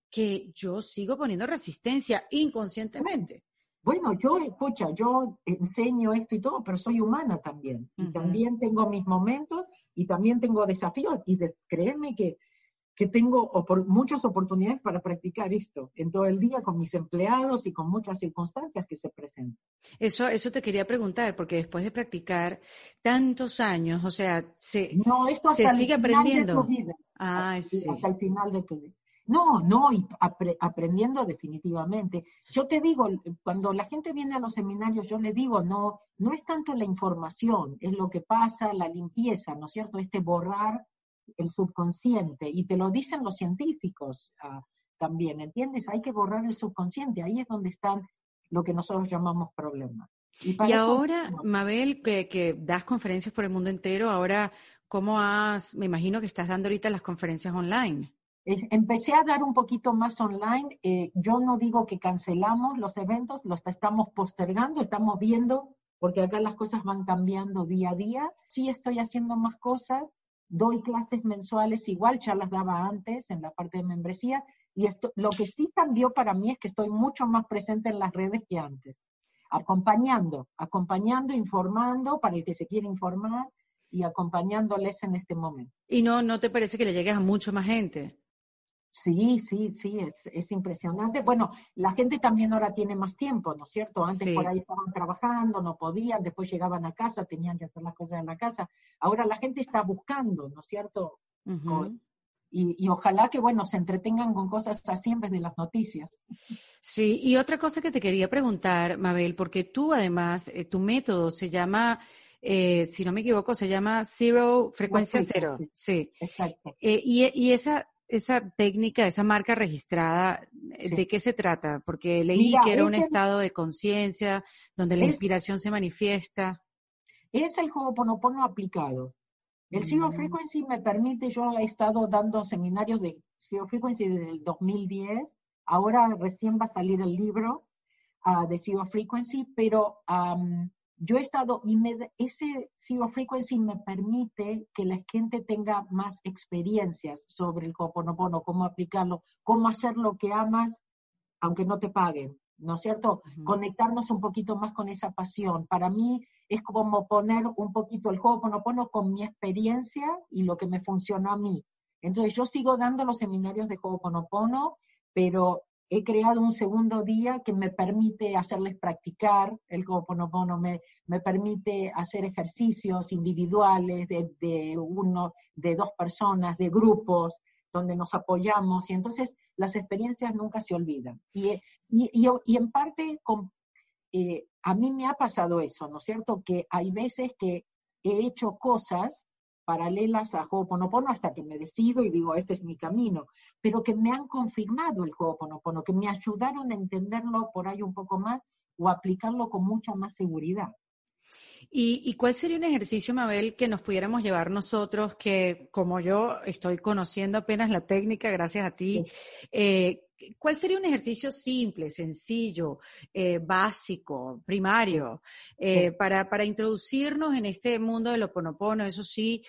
que yo sigo poniendo resistencia inconscientemente. Bueno, yo, escucha, yo enseño esto y todo, pero soy humana también. Y también tengo mis momentos y también tengo desafíos. Y de, créeme que, que tengo muchas oportunidades para practicar esto en todo el día con mis empleados y con muchas circunstancias que se presentan. Eso, eso te quería preguntar, porque después de practicar tantos años, o sea, se, no, esto se sigue aprendiendo. Ah, sí. Hasta el final de tu vida. No, no, y aprendiendo definitivamente. Yo te digo, cuando la gente viene a los seminarios, yo le digo, no, no es tanto la información, es lo que pasa, la limpieza, ¿no es cierto? Este borrar el subconsciente. Y te lo dicen los científicos ah, también, ¿entiendes? Hay que borrar el subconsciente, ahí es donde están lo que nosotros llamamos problemas. Y, ahora, Mabel, que, que das conferencias por el mundo entero, ahora, ¿cómo has, me imagino que estás dando ahorita las conferencias online? Empecé a dar un poquito más online. Eh, yo no digo que cancelamos los eventos, los estamos postergando, estamos viendo porque acá las cosas van cambiando día a día. Sí estoy haciendo más cosas, doy clases mensuales igual, ya las daba antes en la parte de membresía, y esto, lo que sí cambió para mí es que estoy mucho más presente en las redes que antes, acompañando, acompañando, informando para el que se quiere informar y acompañándoles en este momento. ¿Y no, no te parece que le llegues a mucho más gente? Sí, sí, sí, es, es, impresionante. Bueno, la gente también ahora tiene más tiempo, ¿no es cierto? Antes por ahí estaban trabajando, no podían, después llegaban a casa, tenían que hacer las cosas en la casa. Ahora la gente está buscando, ¿no es cierto? y, y, ojalá que, bueno, se entretengan con cosas así en vez de las noticias. Sí, y otra cosa que te quería preguntar, Mabel, porque tú además, eh, tu método se llama... Eh, si no me equivoco, se llama Zero, frecuencia cero. Sí. Exacto. Eh, y, y, esa, esa técnica, esa marca registrada, eh, ¿de qué se trata? Porque leí que era un estado de conciencia donde la inspiración se manifiesta. Es el Ho'oponopono aplicado. El Zero mm. Frequency me permite, yo he estado dando seminarios de Zero Frequency desde el 2010, ahora recién va a salir el libro uh, de Zero Frequency, pero yo he estado, y ese Zero Frequency me permite que la gente tenga más experiencias sobre el Ho'oponopono, cómo aplicarlo, cómo hacer lo que amas, aunque no te paguen, ¿no es cierto? Conectarnos un poquito más con esa pasión. Para mí es como poner un poquito el Ho'oponopono con mi experiencia y lo que me funcionó a mí. Entonces yo sigo dando los seminarios de Ho'oponopono, pero he creado un segundo día que me permite hacerles practicar el Ho'oponopono, me, me permite hacer ejercicios individuales de, uno, de dos personas, de grupos, donde nos apoyamos, y entonces las experiencias nunca se olvidan. Y, y, en parte, eh, a mí me ha pasado eso, ¿no es cierto? Que hay veces que he hecho cosas paralelas a Ho'oponopono hasta que me decido y digo, este es mi camino, pero que me han confirmado el Ho'oponopono, que me ayudaron a entenderlo por ahí un poco más o aplicarlo con mucha más seguridad. ¿Y, cuál sería un ejercicio, Mabel, que nos pudiéramos llevar nosotros, que como yo estoy conociendo apenas la técnica, gracias a ti, eh, ¿cuál sería un ejercicio simple, sencillo, eh, básico, primario, eh, para, para introducirnos en este mundo del oponopono? Eso sí,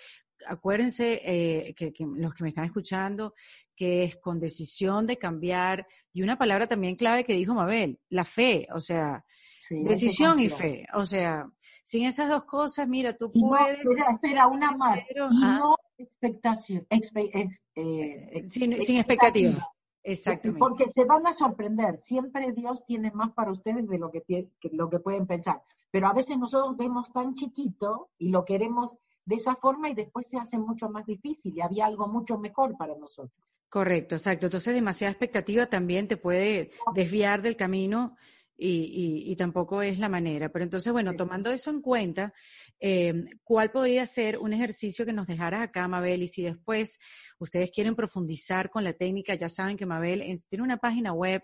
acuérdense que, los que me están escuchando, que es con decisión de cambiar y una palabra también clave que dijo Mabel, la fe, o sea, decisión y fe, o sea, sin esas dos cosas, mira, tú puedes... espera, una más. y no expectación, eh, eh, sin, expectativa. Exactamente. Porque se van a sorprender. Siempre Dios tiene más para ustedes de lo que, lo que pueden pensar. Pero a veces nosotros vemos tan chiquito y lo queremos de esa forma y después se hace mucho más difícil y había algo mucho mejor para nosotros. Correcto, exacto. Entonces demasiada expectativa también te puede desviar del camino y, tampoco es la manera. Pero entonces, bueno, tomando eso en cuenta, em, ¿cuál podría ser un ejercicio que nos dejara acá, Mabel? Y si después ustedes quieren profundizar con la técnica, ya saben que Mabel tiene una página web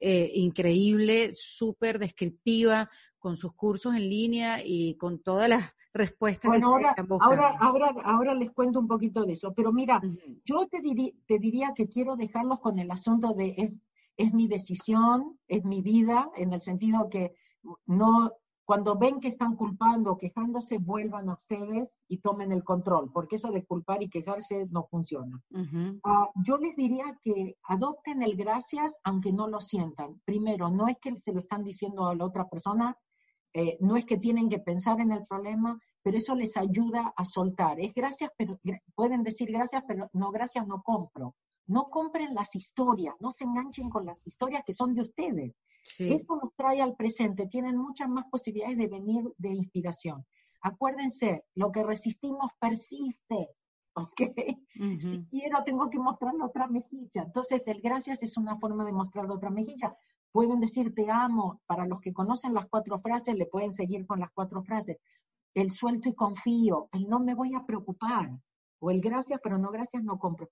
eh, increíble, súper descriptiva, con sus cursos en línea y con todas las respuestas bueno, ahora, ahora, ahora, ahora, les cuento un poquito de eso, pero mira, yo te, te diría que quiero dejarlos con el asunto de es mi decisión, es mi vida, en el sentido que no, cuando ven que están culpando o quejándose, vuelvan a ustedes y tomen el control, porque eso de culpar y quejarse no funciona. Ah, yo les diría que adopten el gracias aunque no lo sientan. Primero, no es que se lo están diciendo a la otra persona, eh, no es que tienen que pensar en el problema, pero eso les ayuda a soltar. Es gracias, pero pueden decir gracias, pero no gracias, no compro. No compren las historias, no se enganchen con las historias que son de ustedes. Eso nos trae al presente, tienen muchas más posibilidades de venir de inspiración. Acuérdense, lo que resistimos persiste, ¿ok? Si quiero, tengo que mostrarle otra mejilla. Entonces, el gracias es una forma de mostrar otra mejilla. Pueden decir te amo, para los que conocen las cuatro frases, le pueden seguir con las cuatro frases. El suelto y confío, el no me voy a preocupar, o el gracias, pero no gracias, no compro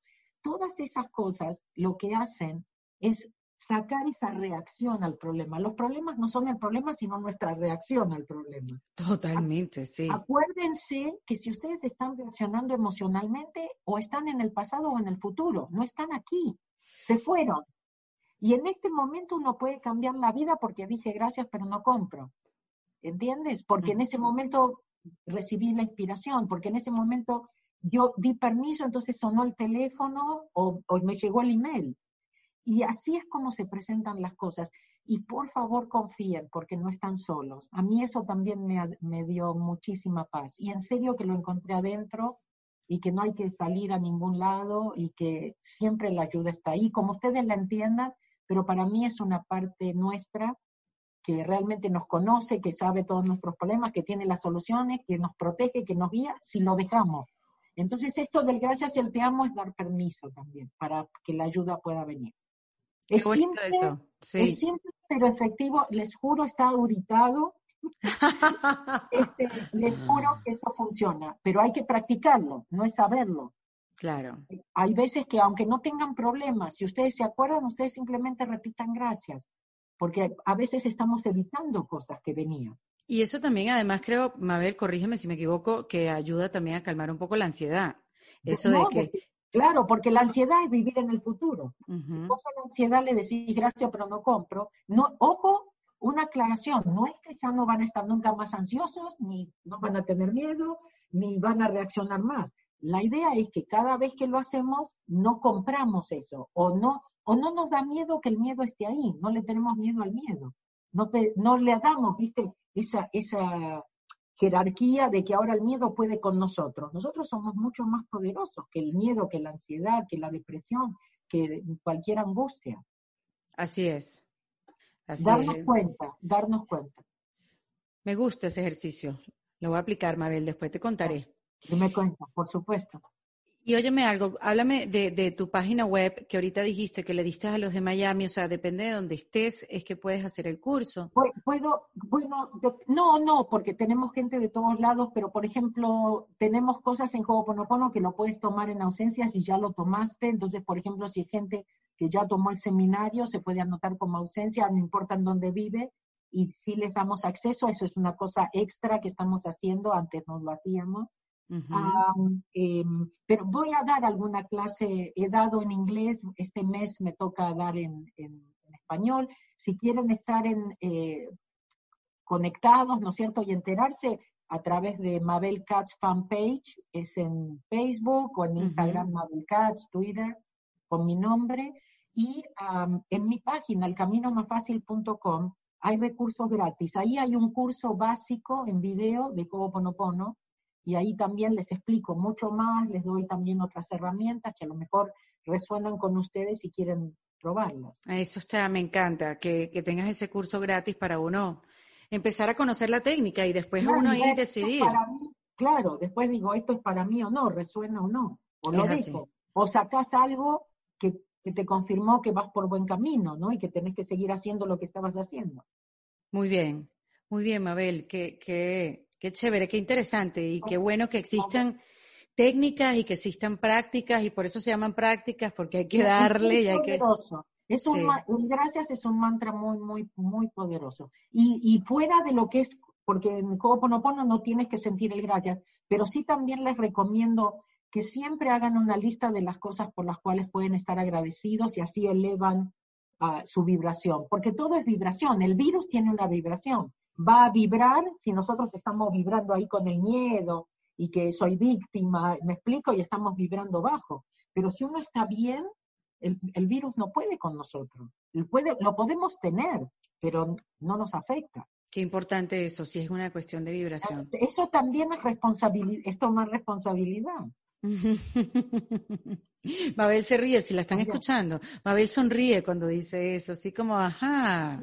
todas esas cosas lo que hacen es sacar esa reacción al problema. Los problemas no son el problema, sino nuestra reacción al problema. Totalmente, sí. Acuérdense que si ustedes están reaccionando emocionalmente, o están en el pasado o en el futuro, no están aquí, se fueron. Y en este momento uno puede cambiar la vida porque dije gracias, pero no compro. ¿entiendes? Porque en ese momento recibí la inspiración, porque en ese momento yo di permiso, entonces sonó el teléfono o, me llegó el email. Y así es como se presentan las cosas. Y por favor confíen, porque no están solos. A mí eso también me, me dio muchísima paz. Y en serio que lo encontré adentro y que no hay que salir a ningún lado y que siempre la ayuda está ahí, como ustedes la entiendan, pero para mí es una parte nuestra que realmente nos conoce, que sabe todos nuestros problemas, que tiene las soluciones, que nos protege, que nos guía, si lo dejamos. Entonces esto del gracias y el te amo es dar permiso también para que la ayuda pueda venir. Es simple, eso. es simple, pero efectivo, les juro, está auditado. este, les juro que esto funciona, pero hay que practicarlo, no es saberlo. Claro. Hay veces que aunque no tengan problemas, si ustedes se acuerdan, ustedes simplemente repitan gracias, porque a veces estamos evitando cosas que venían. Y eso también, además, creo, Mabel, corrígeme si me equivoco, que ayuda también a calmar un poco la ansiedad. Eso de que... claro, porque la ansiedad es vivir en el futuro. vos a la ansiedad le decís gracias, pero no compro. No, ojo, una aclaración, no es que ya no van a estar nunca más ansiosos, ni no van a tener miedo, ni van a reaccionar más. La idea es que cada vez que lo hacemos, no compramos eso, o no, o no nos da miedo que el miedo esté ahí, no le tenemos miedo al miedo. No, no le damos, viste, esa, esa jerarquía de que ahora el miedo puede con nosotros. Nosotros somos mucho más poderosos que el miedo, que la ansiedad, que la depresión, que cualquier angustia. Así es. darnos cuenta, darnos cuenta. Me gusta ese ejercicio. Lo voy a aplicar, Mabel, después te contaré. Dime cuenta, por supuesto. Y óyeme algo, háblame de, tu página web que ahorita dijiste que le diste a los de Miami, o sea, depende de donde estés, es que puedes hacer el curso. Puedo, bueno, no, no, porque tenemos gente de todos lados, pero por ejemplo, tenemos cosas en Ho'oponopono que lo puedes tomar en ausencia si ya lo tomaste, entonces, por ejemplo, si hay gente que ya tomó el seminario, se puede anotar como ausencia, no importa en dónde vive, y si les damos acceso, eso es una cosa extra que estamos haciendo, antes no lo hacíamos. Em, pero voy a dar alguna clase, he dado en inglés, este mes me toca dar en, español. Si quieren estar en, eh, conectados, ¿no es cierto? Y enterarse a través de Mabel Katz fanpage, es en Facebook o en Instagram Mabel Katz, Twitter, con mi nombre. Y en mi página, elcaminomasfacil.com, hay recursos gratis. Ahí hay un curso básico en video de Ho'oponopono, y ahí también les explico mucho más, les doy también otras herramientas que a lo mejor resuenan con ustedes y quieren probarlas. Eso está, me encanta, que, tengas ese curso gratis para uno empezar a conocer la técnica y después uno ahí decidir. claro, después digo, esto es para mí o no, resuena o no, o lo digo, o sacás algo que, que, te confirmó que vas por buen camino, ¿no? Y que tenés que seguir haciendo lo que estabas haciendo. Muy bien, muy bien, Mabel, que, que Qué chévere, qué interesante. Y qué bueno que existan técnicas y que existan prácticas y por eso se llaman prácticas porque hay que darle y hay que... Es un, gracias es un mantra muy, muy, muy poderoso. Y, y fuera de lo que es, porque en Ho'oponopono no tienes que sentir el gracias, pero sí también les recomiendo que siempre hagan una lista de las cosas por las cuales pueden estar agradecidos y así elevan uh, su vibración, porque todo es vibración, el virus tiene una vibración va a vibrar si nosotros estamos vibrando ahí con el miedo y que soy víctima, me explico, y estamos vibrando bajo. Pero si uno está bien, el, virus no puede con nosotros. Puede, lo podemos tener, pero no nos afecta. Qué importante eso, si es una cuestión de vibración. Eso también es responsabilidad, es tomar responsabilidad. Mabel se ríe si la están escuchando. Mabel sonríe cuando dice eso, así como, ajá.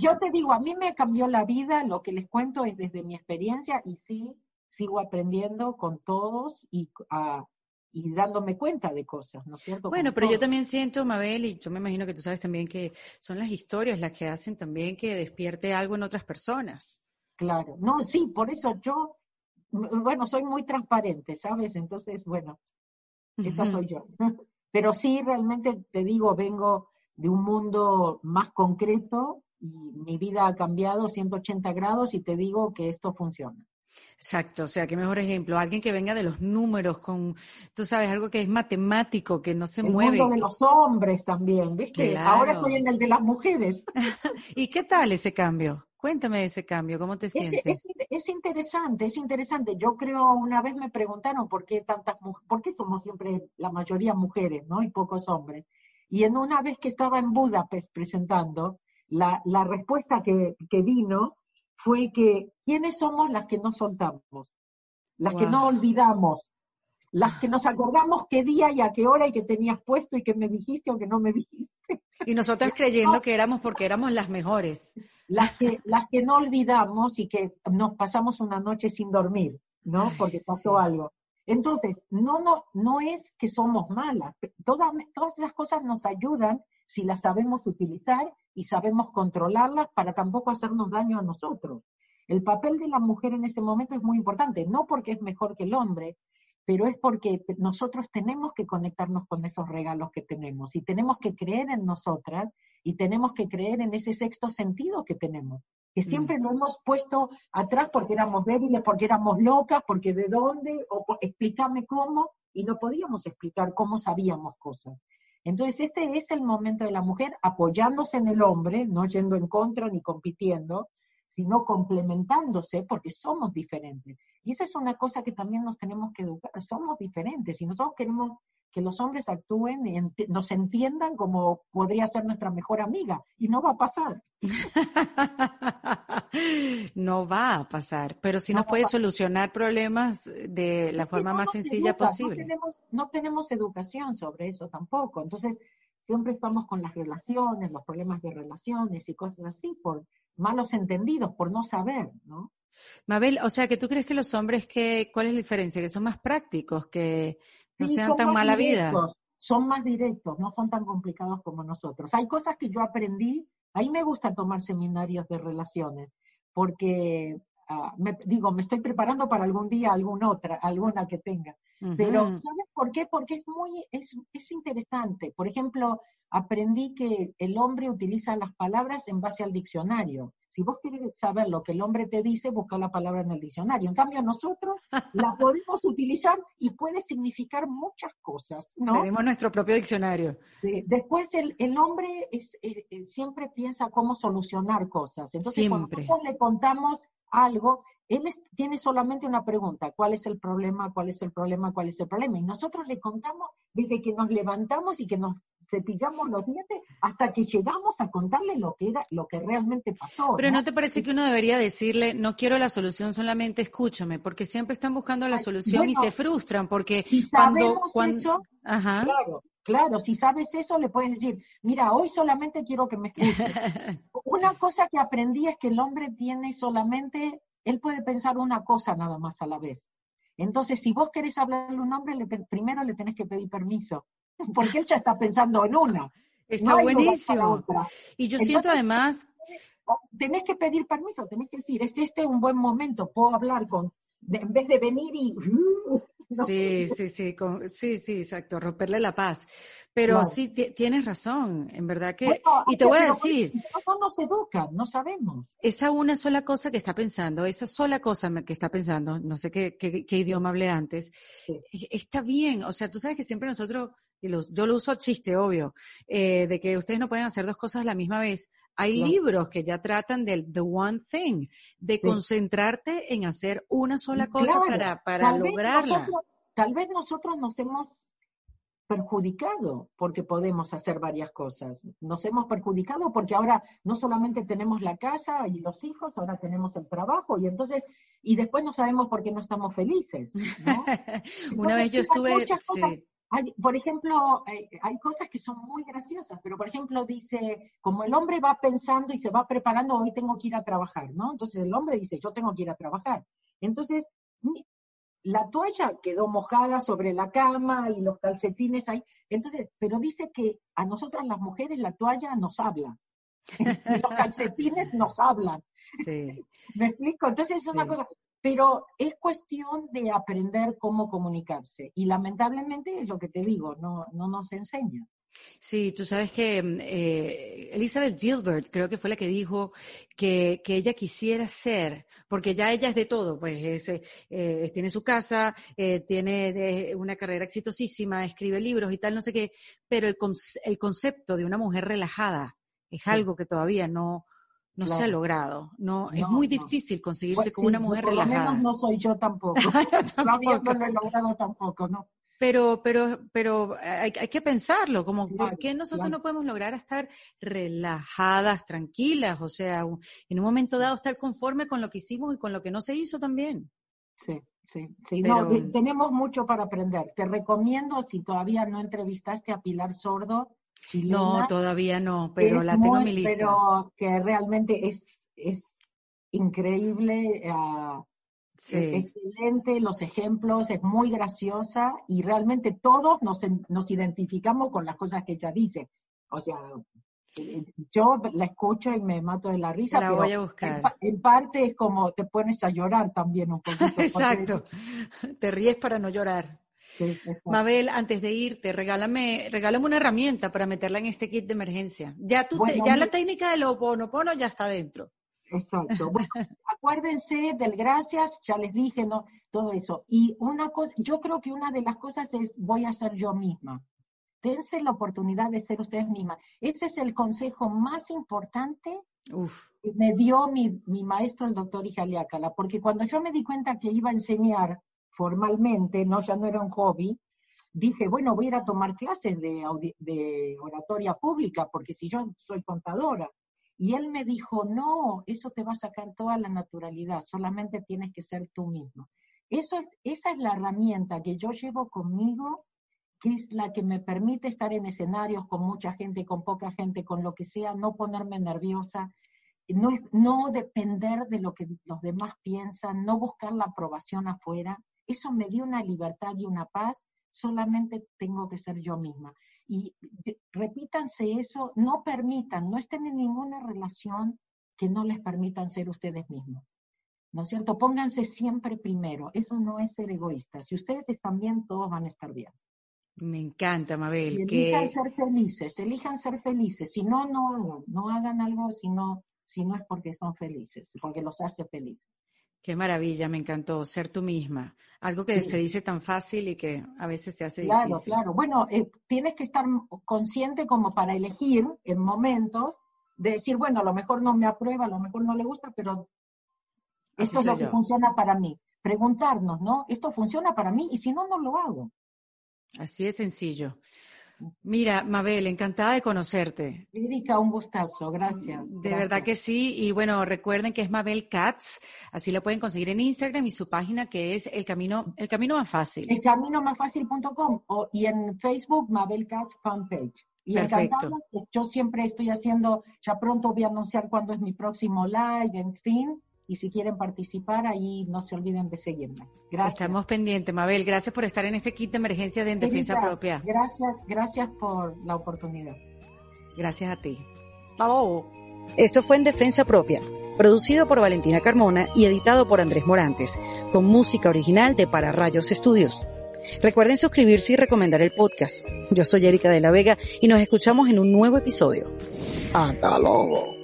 Yo te digo, a mí me cambió la vida, lo que les cuento es desde mi experiencia y sí, sigo aprendiendo con todos y, ah, y dándome cuenta de cosas, ¿no es cierto? Bueno, pero yo también siento, Mabel, y yo me imagino que tú sabes también que son las historias las que hacen también que despierte algo en otras personas. Claro, no, sí, por eso yo, bueno, soy muy transparente, ¿sabes? Entonces, bueno, esa soy yo. Pero sí, realmente te digo, vengo de un mundo más concreto y mi vida ha cambiado 180 grados y te digo que esto funciona. Exacto, o sea, qué mejor ejemplo, alguien que venga de los números con, tú sabes, algo que es matemático, que no se mueve. El mundo de los hombres también, ¿viste? Ahora estoy en el de las mujeres. ¿Y qué tal ese cambio? Cuéntame ese cambio, ¿cómo te sientes? Es, interesante, es interesante. Yo creo, una vez me preguntaron por qué tantas por qué somos siempre la mayoría mujeres, ¿no? Y pocos hombres. Y en una vez que estaba en Budapest presentando, la, la respuesta que, que, vino fue que ¿quiénes somos las que no soltamos? Las que no olvidamos, las que nos acordamos qué día y a qué hora y que tenías puesto y que me dijiste o que no me dijiste. Y nosotras creyendo que éramos porque éramos las mejores. Las que, las que no olvidamos y que nos pasamos una noche sin dormir, ¿no? Porque pasó algo. Entonces, no, no, no es que somos malas. Todas, todas esas cosas nos ayudan si las sabemos utilizar y sabemos controlarlas para tampoco hacernos daño a nosotros. El papel de la mujer en este momento es muy importante, no porque es mejor que el hombre, pero es porque nosotros tenemos que conectarnos con esos regalos que tenemos y tenemos que creer en nosotras y tenemos que creer en ese sexto sentido que tenemos, que mm. siempre lo hemos puesto atrás porque éramos débiles, porque éramos locas, porque de dónde, o explícame cómo, y no podíamos explicar cómo sabíamos cosas. Entonces, este es el momento de la mujer apoyándose en el hombre, no yendo en contra ni compitiendo, sino complementándose porque somos diferentes. Y esa es una cosa que también nos tenemos que educar, somos diferentes y nosotros queremos que los hombres actúen y nos entiendan como podría ser nuestra mejor amiga y no va a pasar. no va a pasar, pero sí nos puede solucionar problemas de la forma más sencilla posible. No tenemos, no tenemos educación sobre eso tampoco, entonces siempre estamos con las relaciones, los problemas de relaciones y cosas así por malos entendidos, por no saber, ¿no? Mabel, o sea, que tú crees que los hombres, que, ¿cuál es la diferencia? Que son más prácticos, que no sean tan mala vida. Son más directos, no son tan complicados como nosotros. Hay cosas que yo aprendí, ahí me gusta tomar seminarios de relaciones, porque ah, me, digo, me estoy preparando para algún día alguna otra, alguna que tenga. Pero, ¿sabes por qué? Porque es muy, es, es interesante. Por ejemplo, aprendí que el hombre utiliza las palabras en base al diccionario. Si vos quieres saber lo que el hombre te dice, busca la palabra en el diccionario. En cambio, nosotros la podemos utilizar y puede significar muchas cosas. ¿no? Tenemos nuestro propio diccionario. después, el, el hombre es, siempre piensa cómo solucionar cosas. Entonces, cuando nosotros le contamos algo, él tiene solamente una pregunta, ¿cuál es el problema? ¿Cuál es el problema? ¿Cuál es el problema? Y nosotros le contamos desde que nos levantamos y que nos cepillamos los dientes hasta que llegamos a contarle lo que era, lo que realmente pasó. Pero ¿no, te parece que uno debería decirle, no quiero la solución, solamente escúchame, porque siempre están buscando la solución y se frustran porque si cuando, cuando... Eso, claro, Claro, si sabes eso, le puedes decir, mira, hoy solamente quiero que me escuches. una cosa que aprendí es que el hombre tiene solamente, él puede pensar una cosa nada más a la vez. Entonces, si vos querés hablarle a un hombre, primero le tenés que pedir permiso, porque él ya está pensando en una. Está buenísimo. Y yo siento además... Tenés que pedir permiso, tenés que decir, es este un buen momento, puedo hablar con, en vez de venir y Sí, sí, sí, sí, sí, exacto, romperle la paz. Pero sí, tienes razón, en verdad que... y te voy a decir... No nos educan, no sabemos. Esa una sola cosa que está pensando, esa sola cosa que está pensando, no sé qué, qué, idioma hablé antes, e, está bien, o sea, tú sabes que siempre nosotros, y los, yo lo uso chiste, obvio, eh, de que ustedes no pueden hacer dos cosas a la misma vez. Hay libros que ya tratan del the one thing, de concentrarte en hacer una sola cosa para, para lograrla. tal vez nosotros nos hemos perjudicado porque podemos hacer varias cosas. Nos hemos perjudicado porque ahora no solamente tenemos la casa y los hijos, ahora tenemos el trabajo y entonces, y después no sabemos por qué no estamos felices. Una vez yo estuve por ejemplo, hay, cosas que son muy graciosas, pero por ejemplo dice, como el hombre va pensando y se va preparando, hoy tengo que ir a trabajar, ¿no? Entonces el hombre dice, yo tengo que ir a trabajar. Entonces, la toalla quedó mojada sobre la cama y los calcetines ahí. Entonces, pero dice que a nosotras las mujeres la toalla nos habla. y los calcetines nos hablan. Sí. ¿Me explico? Entonces es una cosa, pero es cuestión de aprender cómo comunicarse. Y lamentablemente es lo que te digo, no, no nos enseña. Sí, tú sabes que mm, eh, Elizabeth Gilbert creo que fue la que dijo que, que, ella quisiera ser, porque ya ella es de todo, pues eh, tiene su casa, eh, tiene una carrera exitosísima, escribe libros y tal, no sé qué, pero el, el concepto de una mujer relajada es algo que todavía no, no se ha logrado. No, es muy difícil conseguirse con una mujer por relajada. Por lo menos no soy yo tampoco. No lo he logrado tampoco, ¿no? Pero, pero, pero hay, hay que pensarlo, como por qué nosotros no podemos lograr estar relajadas, tranquilas, o sea, en un momento dado estar conforme con lo que hicimos y con lo que no se hizo también. Sí, sí, sí. No, tenemos mucho para aprender. Te recomiendo, si todavía no entrevistaste a Pilar Sordo, no, todavía no, pero la tengo en mi lista. Pero que realmente es, es increíble, uh, excelente los ejemplos, es muy graciosa y realmente todos nos, nos identificamos con las cosas que ella dice. O sea, eh, yo la escucho y me mato de la risa. La voy a buscar. En, parte es como te pones a llorar también un poquito. Exacto. Te ríes para no llorar. Mabel, antes de irte, regálame, regálame una herramienta para meterla en este kit de emergencia. Ya, tú ya la técnica del oponopono ya está dentro. Exacto. Bueno, acuérdense del gracias, ya les dije, ¿no? Todo eso. Y una cosa, yo creo que una de las cosas es voy a ser yo misma. Dense la oportunidad de ser ustedes mismas. Ese es el consejo más importante que me dio mi, mi maestro, el doctor Ijaliácala, porque cuando yo me di cuenta que iba a enseñar formalmente, no ya no era un hobby, dije, bueno, voy a ir a tomar clases de, de oratoria pública, porque si yo soy contadora. Y él me dijo, no, eso te va a sacar toda la naturalidad, solamente tienes que ser tú mismo. Eso es, esa es la herramienta que yo llevo conmigo, que es la que me permite estar en escenarios con mucha gente, con poca gente, con lo que sea, no ponerme nerviosa, no, no depender de lo que los demás piensan, no buscar la aprobación afuera. Eso me dio una libertad y una paz, solamente tengo que ser yo misma. Y repítanse eso, no permitan, no estén en ninguna relación que no les permitan ser ustedes mismos. ¿No es cierto? Pónganse siempre primero. Eso no es ser egoísta. Si ustedes están bien, todos van a estar bien. Me encanta, Mabel. elijan ser felices, elijan ser felices. Si no, no hagan, no hagan algo si no, si no es porque son felices, porque los hace felices. Qué maravilla, me encantó ser tú misma. Algo que se dice tan fácil y que a veces se hace claro, difícil. Claro, claro. Bueno, eh, tienes que estar consciente como para elegir en momentos de decir, bueno, a lo mejor no me aprueba, a lo mejor no le gusta, pero esto es lo que funciona para mí. Preguntarnos, ¿no? Esto funciona para mí y si no, no lo hago. Así es sencillo. Mira, Mabel, encantada de conocerte. Lírica, un gustazo, gracias. De verdad que sí. Y bueno, recuerden que es Mabel Katz, así la pueden conseguir en Instagram y su página que es El Camino, el camino Más Fácil. El Camino Más Fácil.com y en Facebook Mabel Katz fanpage. Y Perfecto. Pues, yo siempre estoy haciendo, ya pronto voy a anunciar cuándo es mi próximo live, en fin y si quieren participar, ahí no se olviden de seguirme. Gracias. Estamos pendientes, Mabel. Gracias por estar en este kit de emergencia de en defensa propia. Gracias, gracias por la oportunidad. Gracias a ti. Chao. Esto fue En Defensa Propia, producido por Valentina Carmona y editado por Andrés Morantes, con música original de Para Rayos Estudios. Recuerden suscribirse y recomendar el podcast. Yo soy Erika de la Vega y nos escuchamos en un nuevo episodio. Hasta luego.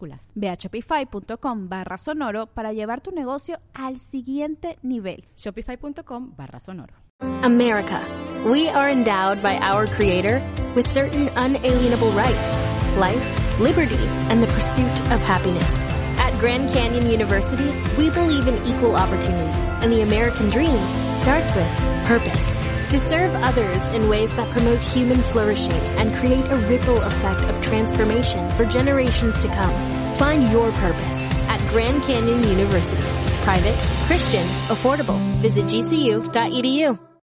minúsculas. Ve a shopify.com barra sonoro para llevar tu negocio al siguiente nivel. Shopify.com barra sonoro. America. We are endowed by our Creator with certain unalienable rights life, liberty, and the pursuit of happiness. At Grand Canyon University, we believe in equal opportunity, and the American dream starts with purpose. To serve others in ways that promote human flourishing and create a ripple effect of transformation for generations to come. Find your purpose at Grand Canyon University. Private, Christian, affordable. Visit gcu.edu.